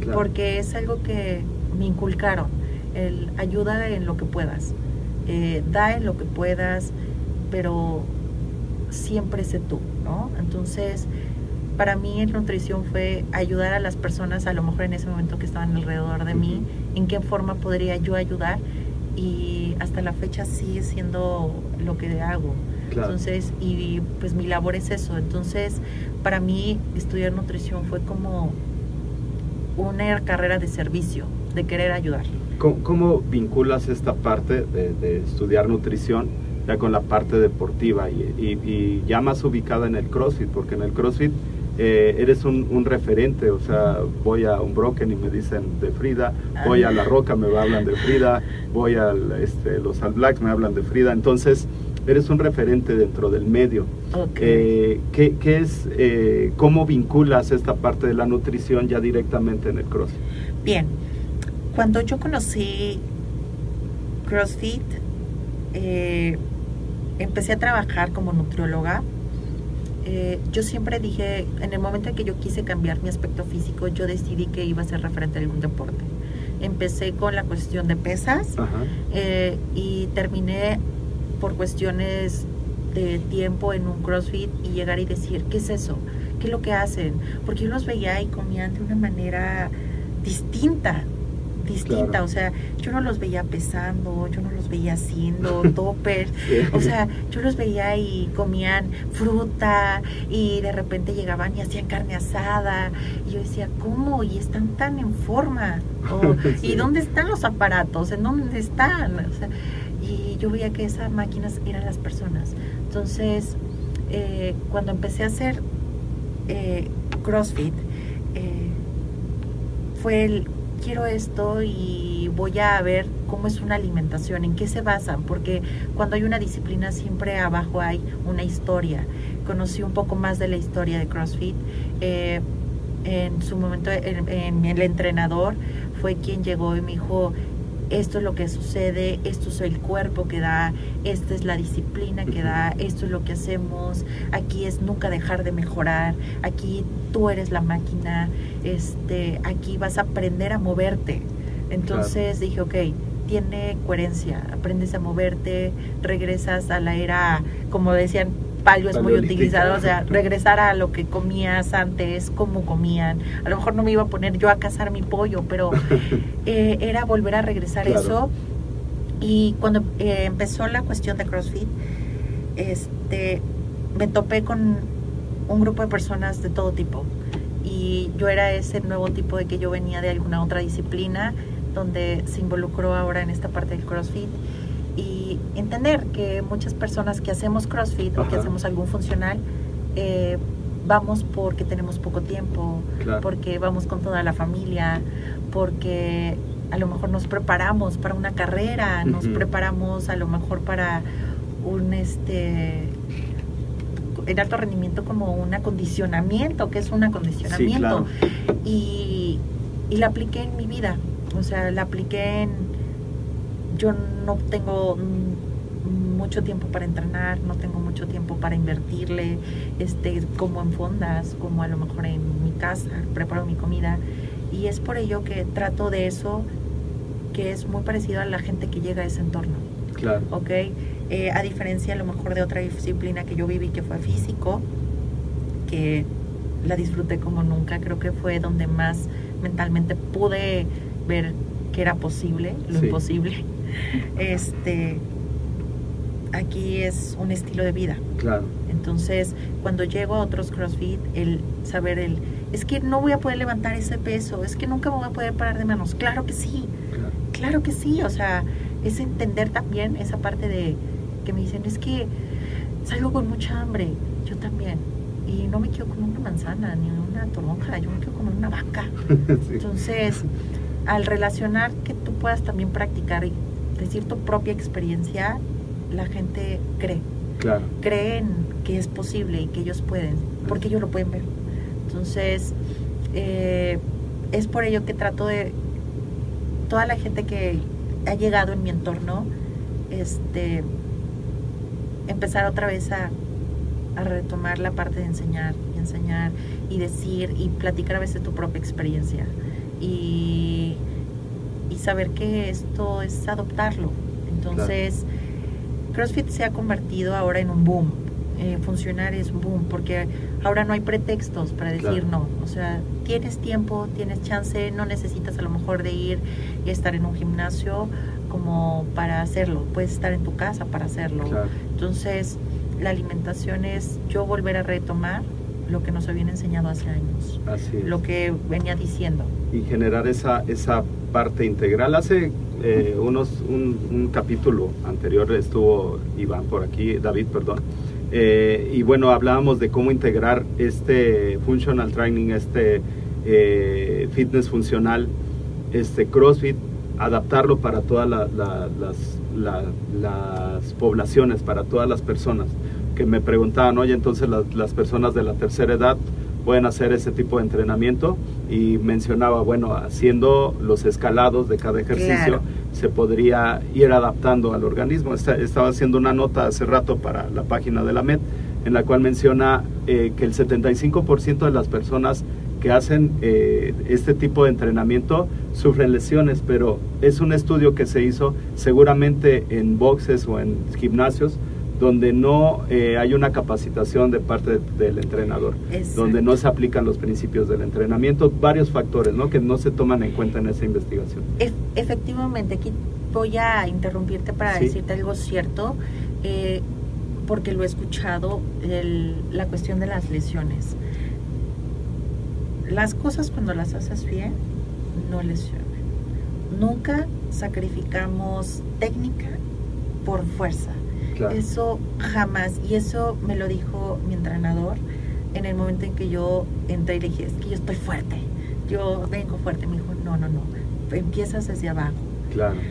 Claro. Porque es algo que me inculcaron, el ayuda en lo que puedas, eh, da en lo que puedas, pero siempre sé tú, ¿no? Entonces, para mí en nutrición fue ayudar a las personas, a lo mejor en ese momento que estaban alrededor de mí, en qué forma podría yo ayudar y hasta la fecha sigue siendo lo que hago. Claro. Entonces, y pues mi labor es eso. Entonces, para mí estudiar nutrición fue como una carrera de servicio, de querer ayudar. ¿Cómo, cómo vinculas esta parte de, de estudiar nutrición ya con la parte deportiva y, y- y ya más ubicada en el CrossFit? Porque en el CrossFit eh, eres un, un referente, o sea, voy a un Broken y me dicen de Frida, voy a La Roca, me hablan de Frida, voy a los All Blacks, me hablan de Frida, entonces eres un referente dentro del medio. Eh, ¿qué, qué es, eh, ¿Cómo vinculas esta parte de la nutrición ya directamente en el CrossFit? Bien, cuando yo conocí CrossFit, eh, empecé a trabajar como nutrióloga. Eh, yo siempre dije, en el momento en que yo quise cambiar mi aspecto físico, yo decidí que iba a ser referente a algún deporte. Empecé con la cuestión de pesas eh, y terminé por cuestiones de tiempo en un CrossFit y llegar y decir, ¿qué es eso? ¿Qué es lo que hacen? Porque yo los veía y comían de una manera distinta, distinta, Claro. o sea, yo no los veía pesando, yo no los veía haciendo toppers, Sí. o sea, yo los veía y comían fruta y de repente llegaban y hacían carne asada y yo decía, ¿cómo? Y están tan en forma. Sí. ¿Y dónde están los aparatos? ¿En dónde están? O sea, y yo veía que esas máquinas eran las personas. Entonces, eh, cuando empecé a hacer eh, CrossFit, eh, fue el quiero esto y voy a ver cómo es una alimentación, en qué se basan, porque cuando hay una disciplina siempre abajo hay una historia. Conocí un poco más de la historia de CrossFit. eh, en su momento, en, en el entrenador fue quien llegó y me dijo, esto es lo que sucede, esto es el cuerpo que da, esta es la disciplina que da, esto es lo que hacemos, aquí es nunca dejar de mejorar, aquí tú eres la máquina, este, aquí vas a aprender a moverte. Entonces dije, ok, tiene coherencia, aprendes a moverte, regresas a la era, como decían, palio es muy utilizado, o sea, regresar a lo que comías antes, cómo comían. A lo mejor no me iba a poner yo a cazar mi pollo, pero eh, era volver a regresar Claro. eso. Y cuando eh, empezó la cuestión de CrossFit, este, me topé con un grupo de personas de todo tipo. Y yo era ese nuevo tipo de que yo venía de alguna otra disciplina, donde se involucró ahora en esta parte del CrossFit. Entender que muchas personas que hacemos CrossFit o que hacemos algún funcional, eh, vamos porque tenemos poco tiempo, Claro. porque vamos con toda la familia, porque a lo mejor nos preparamos para una carrera, nos preparamos a lo mejor para un este en alto rendimiento como un acondicionamiento, que es un acondicionamiento. y, y la apliqué en mi vida, o sea, la apliqué en yo no tengo mucho tiempo para entrenar, no tengo mucho tiempo para invertirle, este, como en fondas, como a lo mejor en mi casa, preparo mi comida. Y es por ello que trato de eso, que es muy parecido a la gente que llega a ese entorno. Claro. ¿ok? Eh, a diferencia a lo mejor de otra disciplina que yo viví que fue físico, que la disfruté como nunca, creo que fue donde más mentalmente pude ver que era posible, lo Sí. imposible. Este, aquí es un estilo de vida. Claro. Entonces, cuando llego a otros CrossFit, el saber el, es que no voy a poder levantar ese peso, es que nunca me voy a poder parar de manos. Claro que sí, claro. claro que sí. O sea, es entender también esa parte de que me dicen, es que salgo con mucha hambre. Yo también. Y no me quedo con una manzana ni una toronja, yo me quedo con una vaca. Sí. Entonces, al relacionar que tú puedas también practicar y decir tu propia experiencia, la gente cree Claro. creen que es posible y que ellos pueden, porque ellos lo pueden ver. Entonces, eh, es por ello que trato de, toda la gente que ha llegado en mi entorno, este, empezar otra vez a, a retomar la parte de enseñar y enseñar y decir y platicar a veces tu propia experiencia y, y saber que esto es adoptarlo. Entonces, CrossFit se ha convertido ahora en un boom. Eh, funcionar es un boom porque ahora no hay pretextos para decir Claro. no. O sea, tienes tiempo, tienes chance, no necesitas a lo mejor de ir y estar en un gimnasio como para hacerlo. Puedes estar en tu casa para hacerlo. Claro. Entonces, la alimentación es yo volver a retomar lo que nos habían enseñado hace años, Así es. lo que venía diciendo. y generar esa, esa parte integral. Hace eh, unos, un, capítulo anterior estuvo Iván por aquí, David, perdón, eh, y bueno, hablábamos de cómo integrar este functional training, este eh, fitness funcional, este CrossFit, adaptarlo para todas la- la- las, la- las poblaciones, para todas las personas. Que me preguntaban, oye, entonces las personas de la tercera edad pueden hacer ese tipo de entrenamiento y mencionaba, bueno, haciendo los escalados de cada ejercicio Claro. se podría ir adaptando al organismo. Esta- estaba haciendo una nota hace rato para la página de la MED en la cual menciona eh, que el 75% de las personas que hacen eh, este tipo de entrenamiento sufren lesiones, pero es un estudio que se hizo seguramente en boxes o en gimnasios donde no eh, hay una capacitación de parte de- del entrenador, Exacto. donde no se aplican los principios del entrenamiento, varios factores ¿no? que no se toman en cuenta en esa investigación. Ef- efectivamente, aquí voy a interrumpirte para Sí. decirte algo cierto, eh, porque lo he escuchado, el- la cuestión de las lesiones. Las cosas cuando las haces bien, no lesionan. Nunca sacrificamos técnica por fuerza. Claro. Eso jamás. Y eso me lo dijo mi entrenador en el momento en que yo entré y le dije, es que yo estoy fuerte. Yo vengo fuerte. Me dijo, no, no, no. Empiezas desde abajo. Claro,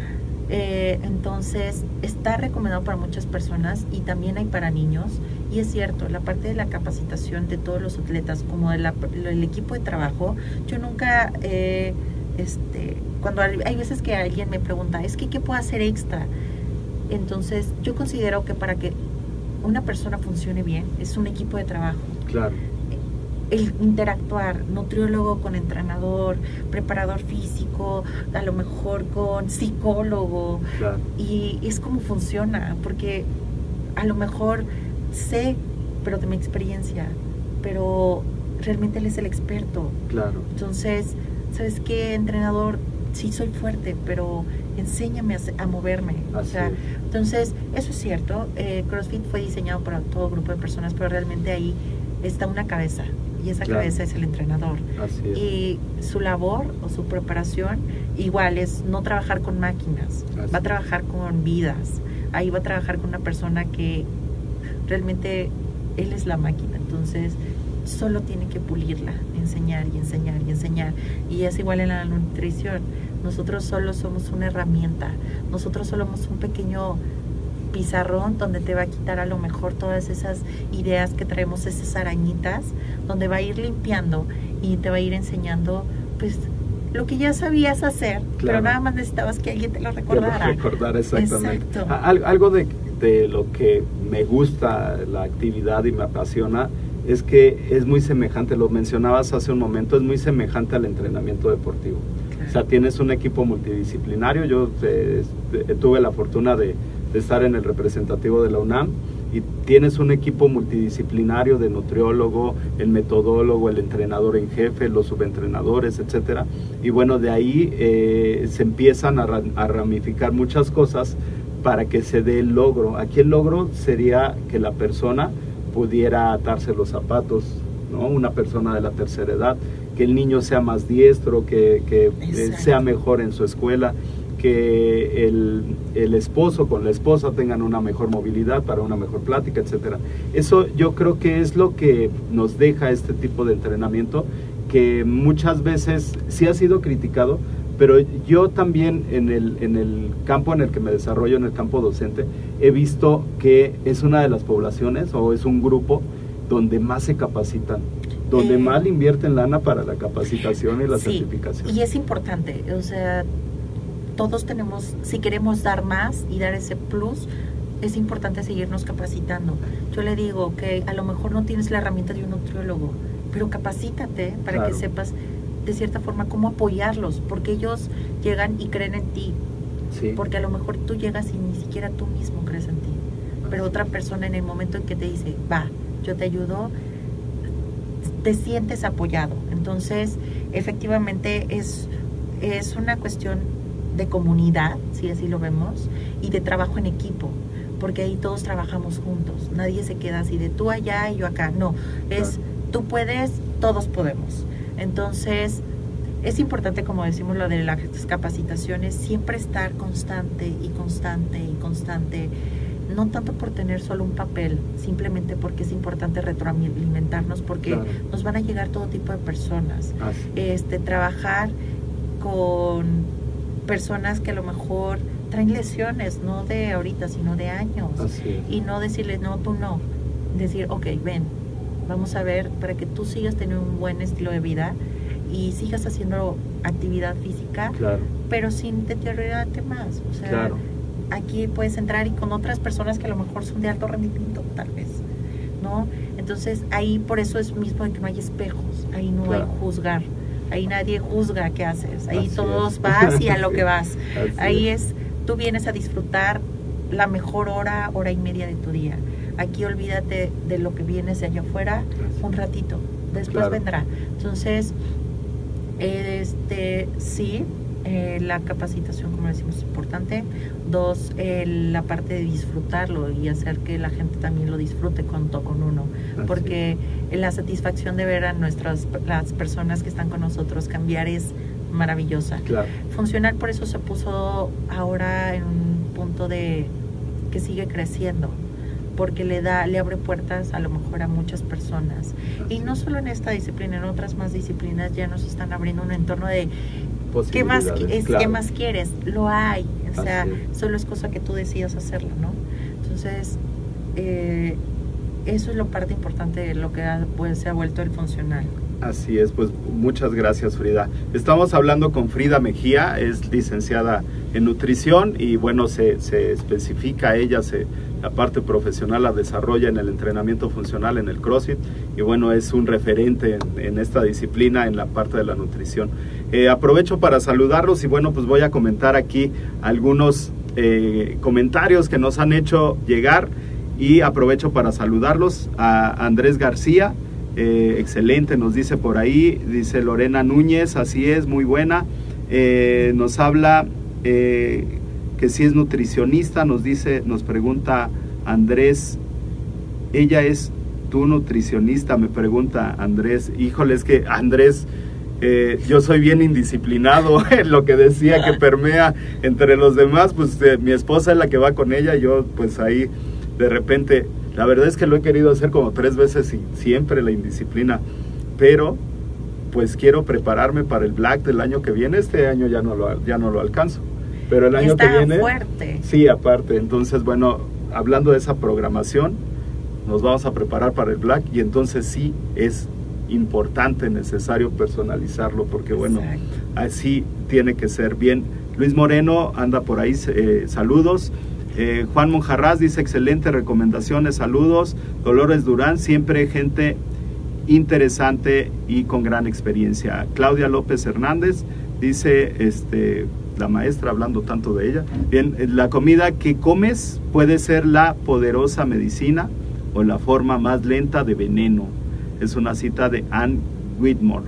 Eh, entonces, está recomendado para muchas personas y también hay para niños. Y es cierto, la parte de la capacitación de todos los atletas, como del equipo de trabajo, yo nunca, eh, este, cuando hay hay veces que alguien me pregunta, es que ¿qué puedo hacer extra? Entonces, yo considero que para que una persona funcione bien, es un equipo de trabajo claro, el interactuar, nutriólogo con entrenador, preparador físico, a lo mejor con psicólogo, claro. y es como funciona, porque a lo mejor sé, pero de mi experiencia, pero realmente él es el experto. Claro, Entonces, ¿sabes qué, entrenador? Sí soy fuerte, pero enséñame a, a moverme. O Así sea, es. entonces, eso es cierto. eh, CrossFit fue diseñado para todo grupo de personas, pero realmente ahí está una cabeza y esa Claro. cabeza es el entrenador. así es. Y su labor o su preparación igual es no trabajar con máquinas, Así va a trabajar con vidas. Ahí va a trabajar con una persona que realmente él es la máquina, entonces solo tiene que pulirla, enseñar y enseñar y enseñar. Y es igual en la nutrición. Nosotros solo somos una herramienta, nosotros solo somos un pequeño pizarrón donde te va a quitar a lo mejor todas esas ideas que traemos, esas arañitas, donde va a ir limpiando y te va a ir enseñando pues lo que ya sabías hacer, pero nada más necesitabas que alguien te lo recordara. exactamente. Exacto. Algo de, de lo que me gusta la actividad y me apasiona es que es muy semejante, lo mencionabas hace un momento, es muy semejante al entrenamiento deportivo. O sea, tienes un equipo multidisciplinario. Yo eh, eh, tuve la fortuna de de estar en el representativo de la UNAM y tienes un equipo multidisciplinario de nutriólogo, el metodólogo, el entrenador en jefe, los subentrenadores, etcétera. Y bueno, de ahí eh, se empiezan a, a, ramificar muchas cosas para que se dé el logro. Aquí el logro sería que la persona pudiera atarse los zapatos, ¿no? Una persona de la tercera edad, que el niño sea más diestro, que, que eh, sea mejor en su escuela que el, el, esposo con la esposa tengan una mejor movilidad para una mejor plática, etcétera. Eso yo creo que es lo que nos deja este tipo de entrenamiento que muchas veces sí ha sido criticado, pero yo también en el, en el campo en el que me desarrollo, en el campo docente, he visto que es una de las poblaciones o es un grupo donde más se capacitan donde eh, más invierten lana para la capacitación y la sí, certificación. Y es importante, o sea, todos tenemos, si queremos dar más y dar ese plus, es importante seguirnos capacitando. Yo le digo que a lo mejor no tienes la herramienta de un nutriólogo, pero capacítate para Claro. que sepas de cierta forma cómo apoyarlos, porque ellos llegan y creen en ti, Sí, porque a lo mejor tú llegas y ni siquiera tú mismo crees en ti, pero otra persona en el momento en que te dice, va, yo te ayudo, te sientes apoyado. Entonces, efectivamente es, es una cuestión de comunidad, si así lo vemos, y de trabajo en equipo, porque ahí todos trabajamos juntos, nadie se queda así de tú allá y yo acá, no, es Claro. tú puedes, todos podemos. Entonces, es importante, como decimos lo de las capacitaciones, siempre estar constante y constante y constante, no tanto por tener solo un papel, simplemente porque es importante retroalimentarnos, porque Claro. nos van a llegar todo tipo de personas. Este, trabajar con personas que a lo mejor traen lesiones, no de ahorita, sino de años. Y no decirles, no, tú no. Decir, ok, ven, vamos a ver para que tú sigas teniendo un buen estilo de vida y sigas haciendo actividad física, Claro, pero sin deteriorarte más. O sea, claro. Aquí puedes entrar y con otras personas que a lo mejor son de alto rendimiento, tal vez, ¿no? Entonces, ahí por eso es mismo que no hay espejos, ahí no Claro. hay juzgar, ahí nadie juzga qué haces, ahí Así todos es. vas y a lo que vas. así Ahí es, tú vienes a disfrutar la mejor hora, hora y media de tu día. Aquí olvídate de lo que vienes de allá afuera Así. un ratito, después Claro. vendrá. Entonces, este, sí, eh, la capacitación, como decimos, es importante. Dos, eh, la parte de disfrutarlo y hacer que la gente también lo disfrute junto con uno. Porque la satisfacción de ver a nuestras las personas que están con nosotros cambiar es maravillosa. Claro, Funcional por eso se puso ahora en un punto de que sigue creciendo, porque le da, le abre puertas a lo mejor a muchas personas. Y no solo en esta disciplina, en otras más disciplinas ya nos están abriendo un entorno de ¿qué más, es, claro. ¿qué más quieres? Lo hay, o sea, solo es cosa que tú decidas hacerlo, ¿no? Entonces, eh, eso es lo parte importante de lo que ha- pues, se ha vuelto el funcional. Así es, pues muchas gracias Frida. Estamos hablando con Frida Mejía, es licenciada en nutrición y bueno, se, se especifica ella, se, la parte profesional la desarrolla en el entrenamiento funcional, en el CrossFit y bueno, es un referente en, en esta disciplina, en la parte de la nutrición. Eh, aprovecho para saludarlos y bueno, pues voy a comentar aquí algunos eh, comentarios que nos han hecho llegar y aprovecho para saludarlos a Andrés García. Eh, excelente, nos dice por ahí, dice Lorena Núñez, así es, muy buena. Nos habla que si es nutricionista, nos dice, nos pregunta Andrés, ella es tu nutricionista, me pregunta Andrés. Híjole, es que Andrés, eh, yo soy bien indisciplinado en lo que decía que permea entre los demás, pues eh, mi esposa es la que va con ella, yo pues ahí de repente, la verdad es que lo he querido hacer como tres veces y siempre la indisciplina, pero pues quiero prepararme para el Black del año que viene, este año ya no lo, ya no lo alcanzo, pero el año está que viene... fuerte. Sí, aparte, entonces bueno, hablando de esa programación, nos vamos a preparar para el Black y entonces sí es importante, necesario personalizarlo porque bueno, Exacto. así tiene que ser bien. Luis Moreno anda por ahí, eh, saludos. Eh, Juan Monjarraz dice excelente recomendaciones, saludos. Dolores Durán, siempre gente interesante y con gran experiencia. Claudia López Hernández dice, este, la maestra hablando tanto de ella. Bien, eh, la comida que comes puede ser la poderosa medicina o la forma más lenta de veneno. Es una cita de Anne Whitmore.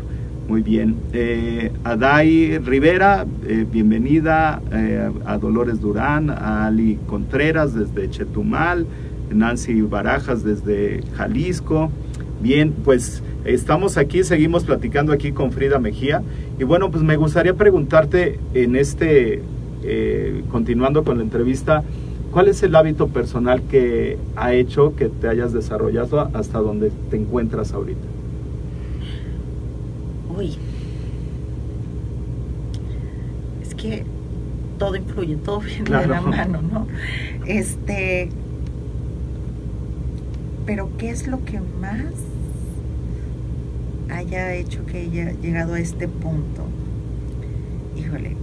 Muy bien. Eh, Adai Rivera, eh, bienvenida eh, a Dolores Durán, a Ali Contreras desde Chetumal, Nancy Barajas desde Jalisco. Bien, pues estamos aquí, seguimos platicando aquí con Frida Mejía. Y bueno, pues me gustaría preguntarte en este, eh, continuando con la entrevista, ¿cuál es el hábito personal que ha hecho que te hayas desarrollado hasta donde te encuentras ahorita? Uy. Es que todo influye, todo viene de la mano, ¿no? Este. Pero, ¿qué es lo que más haya hecho que haya llegado a este punto? Híjole.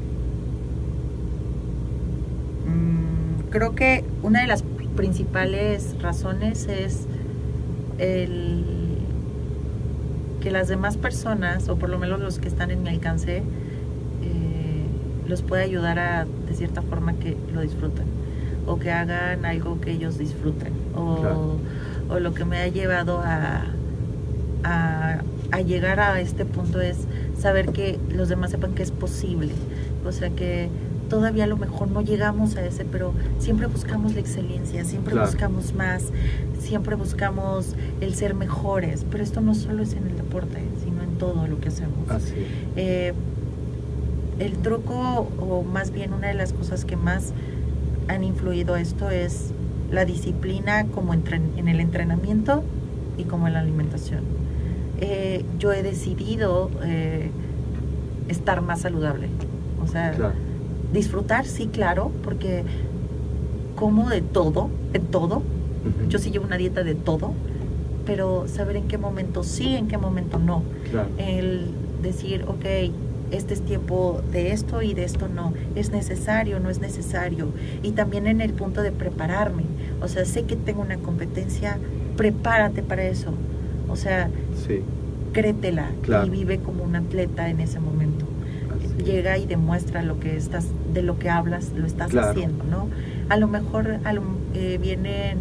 Mm, creo que una de las principales razones es el que las demás personas, o por lo menos los que están en mi alcance, eh, los pueda ayudar a, de cierta forma, que lo disfruten, o que hagan algo que ellos disfruten, o, Claro. o lo que me ha llevado a, a, a llegar a este punto es saber que los demás sepan que es posible, o sea que todavía a lo mejor no llegamos a ese, pero siempre buscamos la excelencia, siempre Claro. buscamos más, siempre buscamos el ser mejores, pero esto no solo es en el deporte, sino en todo lo que hacemos. Así. Eh, el truco, o más bien una de las cosas que más han influido esto es la disciplina como en el entrenamiento y como en la alimentación. Eh, yo he decidido eh, estar más saludable. O sea, Claro. Disfrutar, sí, claro, porque como de todo, de todo. Yo sí llevo una dieta de todo, pero saber en qué momento sí, en qué momento no Claro. el decir, ok, este es tiempo de esto y de esto no, es necesario, no es necesario. Y también en el punto de prepararme, o sea, sé que tengo una competencia, prepárate para eso. O sea, Sí. créetela Claro. y vive como un atleta en ese momento. Llega y demuestra lo que estás, de lo que hablas, lo estás Claro. haciendo, ¿no? A lo mejor a lo- eh, vienen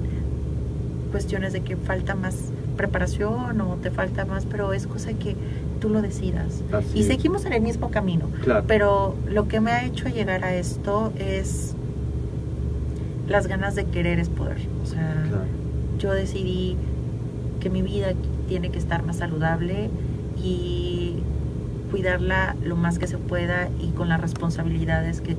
cuestiones de que falta más preparación o te falta más, pero es cosa que tú lo decidas. Así y seguimos en el mismo camino. Claro. Pero lo que me ha hecho llegar a esto es las ganas de querer es poder. O sea, Claro. yo decidí que mi vida tiene que estar más saludable y cuidarla lo más que se pueda y con las responsabilidades que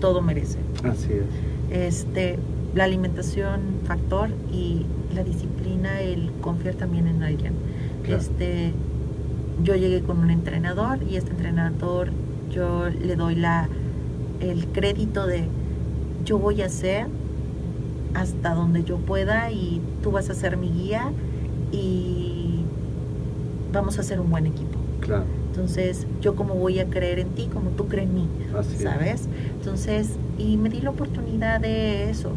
todo merece. Así es. Este, la alimentación, factor, y la disciplina, el confiar también en alguien. Claro. Este, yo llegué con un entrenador y este entrenador yo le doy la el crédito de yo voy a hacer hasta donde yo pueda y tú vas a ser mi guía y vamos a hacer un buen equipo. Claro. Entonces, yo como voy a creer en ti, como tú crees en mí, Así es. ¿sabes? Entonces, y me di la oportunidad de eso.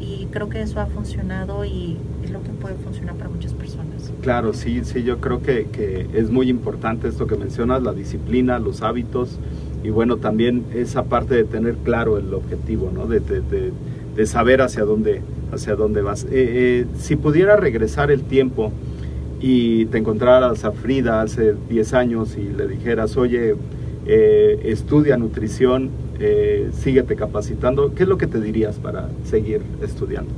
Y creo que eso ha funcionado y es lo que puede funcionar para muchas personas. Claro, sí, sí, yo creo que, que es muy importante esto que mencionas, la disciplina, los hábitos y bueno, también esa parte de tener claro el objetivo, ¿no? De, de- de- de saber hacia dónde, hacia dónde vas. Eh, eh, si pudiera regresar el tiempo y te encontraras a Frida hace 10 años y le dijeras, oye, eh, estudia nutrición, eh, síguete capacitando, ¿qué es lo que te dirías para seguir estudiando?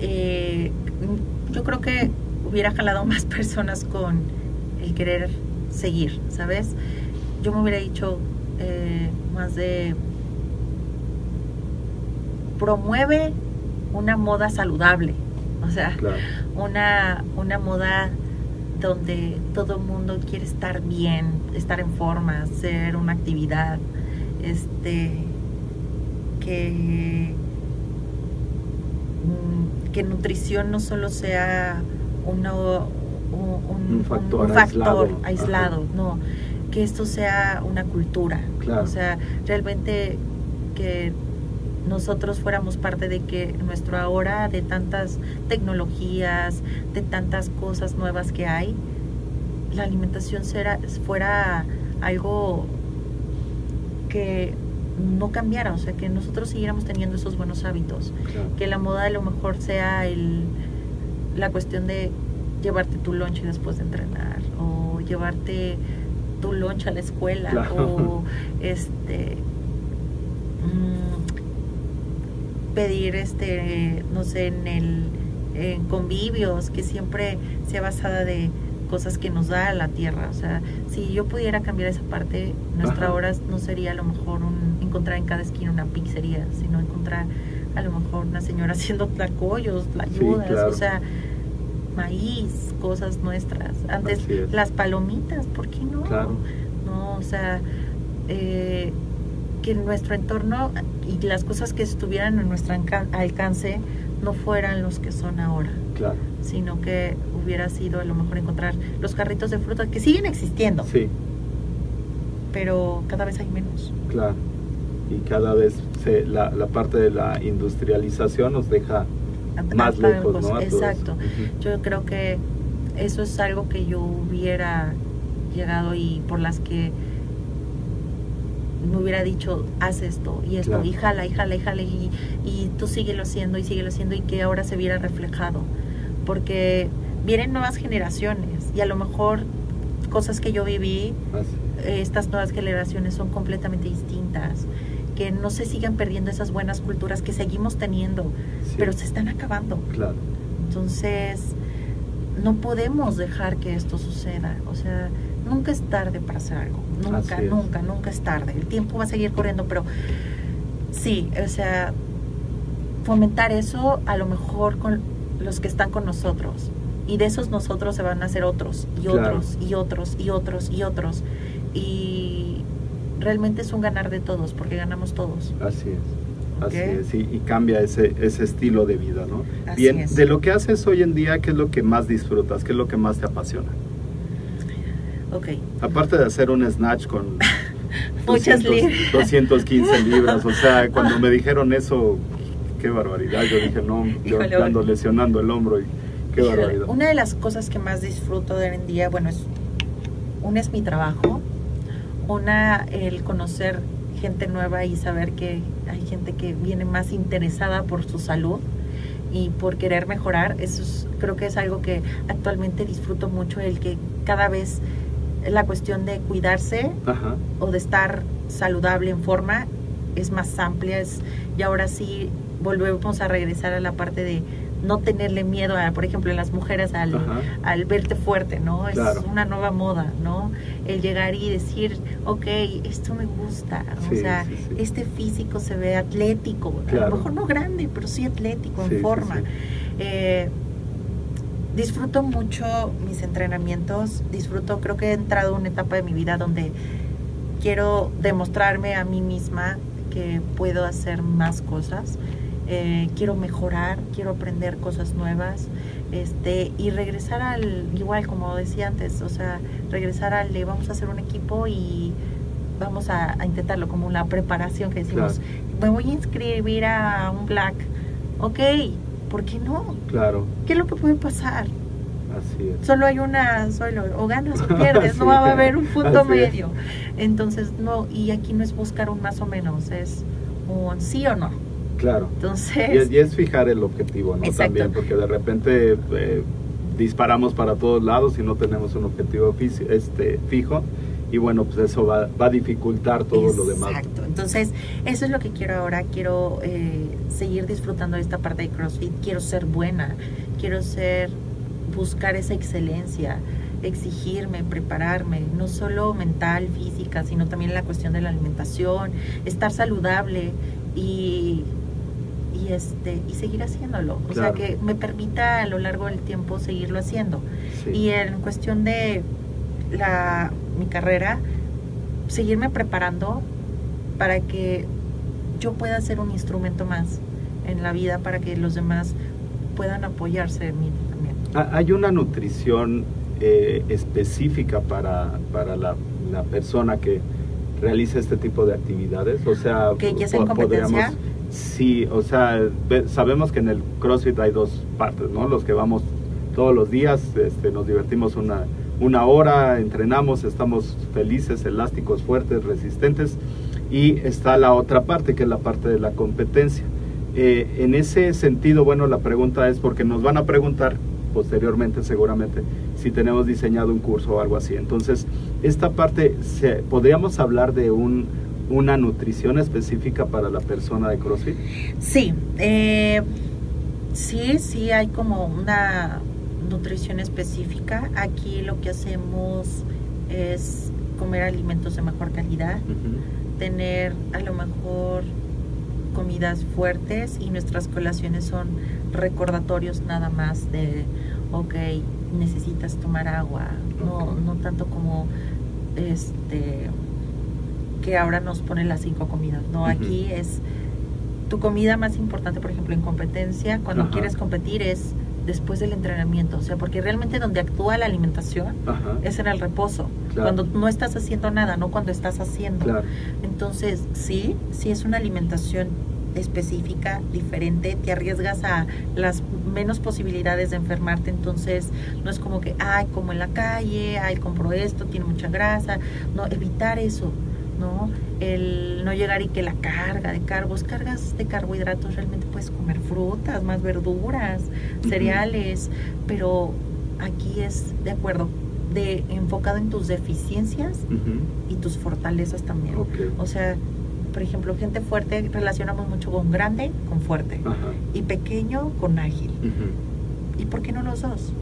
Eh, yo creo que hubiera jalado más personas con el querer seguir, ¿sabes? Yo me hubiera dicho eh, más de promueve una moda saludable, o sea, Claro, una, una moda donde todo el mundo quiere estar bien, estar en forma, hacer una actividad, este, que, mm, que nutrición no solo sea una, un, Un factor un aislado. aislado, no, que esto sea una cultura, Claro. o sea, realmente que nosotros fuéramos parte de que nuestro ahora, de tantas tecnologías, de tantas cosas nuevas que hay, la alimentación será, fuera algo que no cambiara, o sea, que nosotros siguiéramos teniendo esos buenos hábitos, Claro. que la moda a lo mejor sea el, la cuestión de llevarte tu lonche después de entrenar o llevarte tu lonche a la escuela Claro. o este mm, pedir este no sé en el en convivios que siempre sea basada de cosas que nos da la tierra o sea si yo pudiera cambiar esa parte nuestra Ajá. hora no sería a lo mejor un, encontrar en cada esquina una pizzería sino encontrar a lo mejor una señora haciendo tlacoyos, tlayudas, claro. o sea, maíz, cosas nuestras. Antes las palomitas, ¿por qué no? Claro. No, o sea, eh, que nuestro entorno y las cosas que estuvieran en nuestro alca- alcance no fueran los que son ahora, Claro. sino que hubiera sido a lo mejor encontrar los carritos de fruta que siguen existiendo, Sí, pero cada vez hay menos. claro. Y cada vez se, la, la parte de la industrialización nos deja más lejos, ¿no? Exacto. Yo creo que eso es algo que yo hubiera llegado y por las que me hubiera dicho, haz esto y esto, Claro. y jala, y jala, y jala, y, y tú síguelo haciendo y síguelo haciendo y que ahora se viera reflejado. Porque vienen nuevas generaciones y a lo mejor cosas que yo viví, eh, estas nuevas generaciones son completamente distintas. Que no se sigan perdiendo esas buenas culturas que seguimos teniendo, Sí. pero se están acabando. Claro. Entonces, no podemos dejar que esto suceda. O sea, nunca es tarde para hacer algo. Nunca, nunca, nunca es tarde. El tiempo va a seguir corriendo, pero sí, o sea, fomentar eso a lo mejor con los que están con nosotros. Y de esos nosotros se van a hacer otros, y Claro. otros, y otros, y otros, y otros. Y realmente es un ganar de todos, porque ganamos todos. Así es. Así es, y, y cambia ese, ese estilo de vida, ¿no? Así Bien, es. de lo que haces hoy en día, ¿qué es lo que más disfrutas? ¿Qué es lo que más te apasiona? Ok. Aparte de hacer un snatch con Muchas 200, libras. 215 libras, o sea, cuando me dijeron eso, qué barbaridad, yo dije, no, yo Híjole, ando lesionando el hombro y qué Híjole, barbaridad. Una de las cosas que más disfruto de hoy en día, bueno, es una es mi trabajo, una el conocer gente nueva y saber que hay gente que viene más interesada por su salud y por querer mejorar. Eso es- creo que es algo que actualmente disfruto mucho, el que cada vez la cuestión de cuidarse Ajá, o de estar saludable en forma es más amplia es, y ahora sí volvemos a regresar a la parte de no tenerle miedo a, por ejemplo, en las mujeres al, al verte fuerte, ¿no? Es Claro. una nueva moda, ¿no? El llegar y decir, ok, esto me gusta, o sea, sí, sí. este físico se ve atlético, a lo mejor no grande, pero sí atlético, en forma. Eh, disfruto mucho mis entrenamientos, disfruto, creo que he entrado a una etapa de mi vida donde quiero demostrarme a mí misma que puedo hacer más cosas, eh, quiero mejorar, quiero aprender cosas nuevas, este, y regresar al, igual como decía antes, o sea, regresar al de vamos a hacer un equipo y vamos a, a intentarlo, como la preparación que decimos, me voy a inscribir a un black, ok, ¿por qué no? Claro, ¿Qué es lo que puede pasar? así es. Solo hay una, solo o ganas o pierdes, no va a haber un punto es. medio. Entonces, no, y aquí no es buscar un más o menos, es un sí o no. Claro. Y Entonces, es, y es fijar el objetivo, ¿no? Exacto. También, porque de repente eh, disparamos para todos lados y no tenemos un objetivo fisi- este, fijo. Y bueno, pues eso va, va a dificultar todo lo demás. Exacto. Entonces, eso es lo que quiero ahora. Quiero eh, seguir disfrutando de esta parte de CrossFit. Quiero ser buena. Quiero ser, buscar esa excelencia, exigirme, prepararme, no solo mental, física, sino también la cuestión de la alimentación, estar saludable y y este y seguir haciéndolo, o sea que me permita a lo largo del tiempo seguirlo haciendo. Sí. Y en cuestión de la, mi carrera, seguirme preparando para que yo pueda ser un instrumento más en la vida para que los demás puedan apoyarse en mí también. Ah, ¿Hay una nutrición eh, específica para, para la, la persona que realiza este tipo de actividades? O sea, ¿Que ya sea en po- competencia? Sí, o sea, sabemos que en el CrossFit hay dos partes, ¿no? Los que vamos todos los días, este, nos divertimos una, una hora, entrenamos, estamos felices, elásticos, fuertes, resistentes. Y está la otra parte, que es la parte de la competencia. Eh, en ese sentido, bueno, la pregunta es porque nos van a preguntar posteriormente seguramente si tenemos diseñado un curso o algo así. Entonces, esta parte, se, ¿podríamos hablar de un, una nutrición específica para la persona de CrossFit? Sí, eh, sí, sí hay como una nutrición específica. Aquí lo que hacemos es comer alimentos de mejor calidad. Tener a lo mejor comidas fuertes y nuestras colaciones son recordatorios nada más de, ok, necesitas tomar agua, no, no tanto como este que ahora nos ponen las cinco comidas, no, aquí es tu comida más importante, por ejemplo, en competencia, cuando quieres competir es después del entrenamiento, o sea, porque realmente donde actúa la alimentación es en el reposo, Claro. cuando no estás haciendo nada, no cuando estás haciendo. Claro. Entonces, sí, sí es una alimentación específica, diferente, te arriesgas a las menos posibilidades de enfermarte, entonces no es como que, ay, como en la calle, ay, compro esto, tiene mucha grasa, no, evitar eso, ¿no? El no llegar y que la carga de cargos, cargas de carbohidratos, realmente puedes comer frutas, más verduras, cereales, pero aquí es de acuerdo, de enfocado en tus deficiencias Ujú. y tus fortalezas también. Ok. O sea, por ejemplo, gente fuerte relacionamos mucho con grande, con fuerte, Ajá. y pequeño con ágil. Ujú. ¿Y por qué no los dos?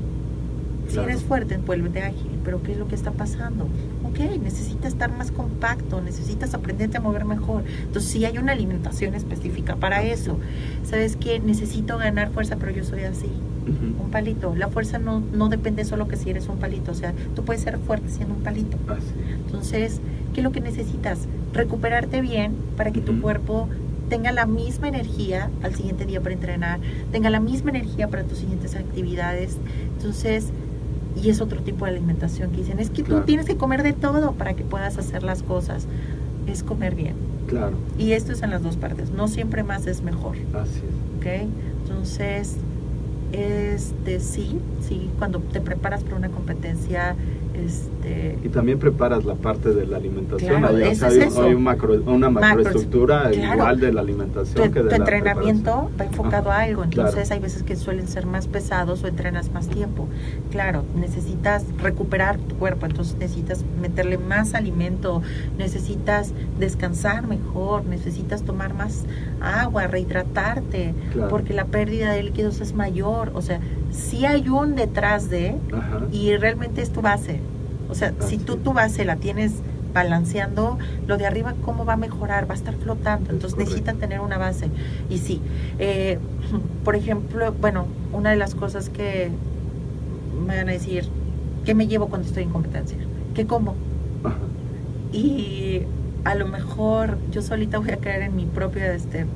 Si Claro. eres fuerte, vuélvete ágil, pero ¿qué es lo que está pasando? Ok, necesitas estar más compacto, necesitas aprenderte a mover mejor. Entonces sí hay una alimentación específica para eso. ¿Sabes qué? Necesito ganar fuerza, pero yo soy así. Ujú. Un palito. La fuerza no, no depende solo que si eres un palito. O sea, tú puedes ser fuerte siendo un palito. Así. Entonces, ¿qué es lo que necesitas? Recuperarte bien para que tu cuerpo tenga la misma energía al siguiente día para entrenar, tenga la misma energía para tus siguientes actividades. Entonces, y es otro tipo de alimentación que dicen, es que Claro. tú tienes que comer de todo para que puedas hacer las cosas. Es comer bien. Claro. Y esto es en las dos partes. No siempre más es mejor. Así es. ¿ok? Entonces, este sí, sí, cuando te preparas para una competencia, este, Y también preparas la parte de la alimentación. Claro, Hay, eso es hay- eso. hay un macro- una macroestructura claro. igual de la tu, alimentación que de tu la entrenamiento va enfocado Ajá, a algo, entonces claro. hay veces que suelen ser más pesados o entrenas más tiempo. Claro, necesitas recuperar tu cuerpo, entonces necesitas meterle más alimento, necesitas descansar mejor, necesitas tomar más agua, rehidratarte, porque la pérdida de líquidos es mayor, o sea, sí hay un detrás de Ajá. y realmente es tu base. O sea, si tú tu base la tienes balanceando, lo de arriba, ¿cómo va a mejorar? Va a estar flotando. Es Entonces correcto. necesitan tener una base. Y sí, eh, por ejemplo, bueno, una de las cosas que me van a decir, ¿qué me llevo cuando estoy en competencia? ¿Qué como? Ajá. Y a lo mejor yo solita voy a caer en mi propia, este,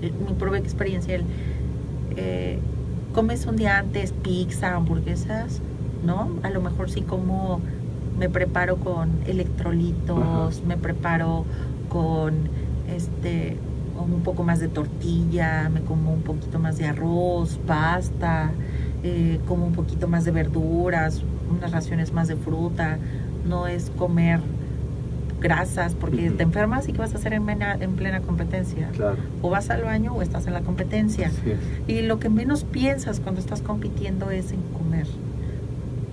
mi propia experiencia. El, eh, comes un día antes pizza, hamburguesas, ¿no? A lo mejor sí como me preparo con electrolitos, Ajá. me preparo con este un poco más de tortilla, me como un poquito más de arroz, pasta, eh, como un poquito más de verduras, unas raciones más de fruta, no es comer grasas porque te enfermas y qué vas a hacer en plena, en plena competencia. Claro. O vas al baño o estás en la competencia. Y lo que menos piensas cuando estás compitiendo es en comer.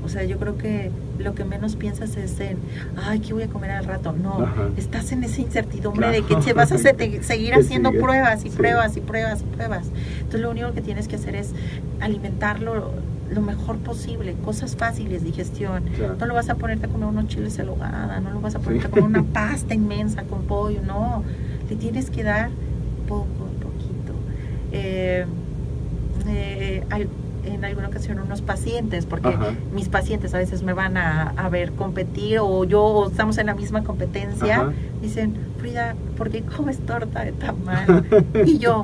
O sea, yo creo que lo que menos piensas es en, ay, ¿qué voy a comer al rato? No, Ajá. estás en esa incertidumbre de que te vas a seguir haciendo sigue. pruebas y Sí. pruebas y pruebas y pruebas. Entonces lo único que tienes que hacer es alimentarlo lo mejor posible, cosas fáciles, digestión. Claro. No lo vas a ponerte a comer unos chiles en hogada, no lo vas a ponerte Sí. a comer una pasta inmensa con pollo, no. Le tienes que dar poco a poquito. Eh, eh, al- en alguna ocasión unos pacientes, porque Ajá. mis pacientes a veces me van a, a ver competir o yo o estamos en la misma competencia, Ajá. dicen, Frida, ¿por qué comes torta de tamal? y yo,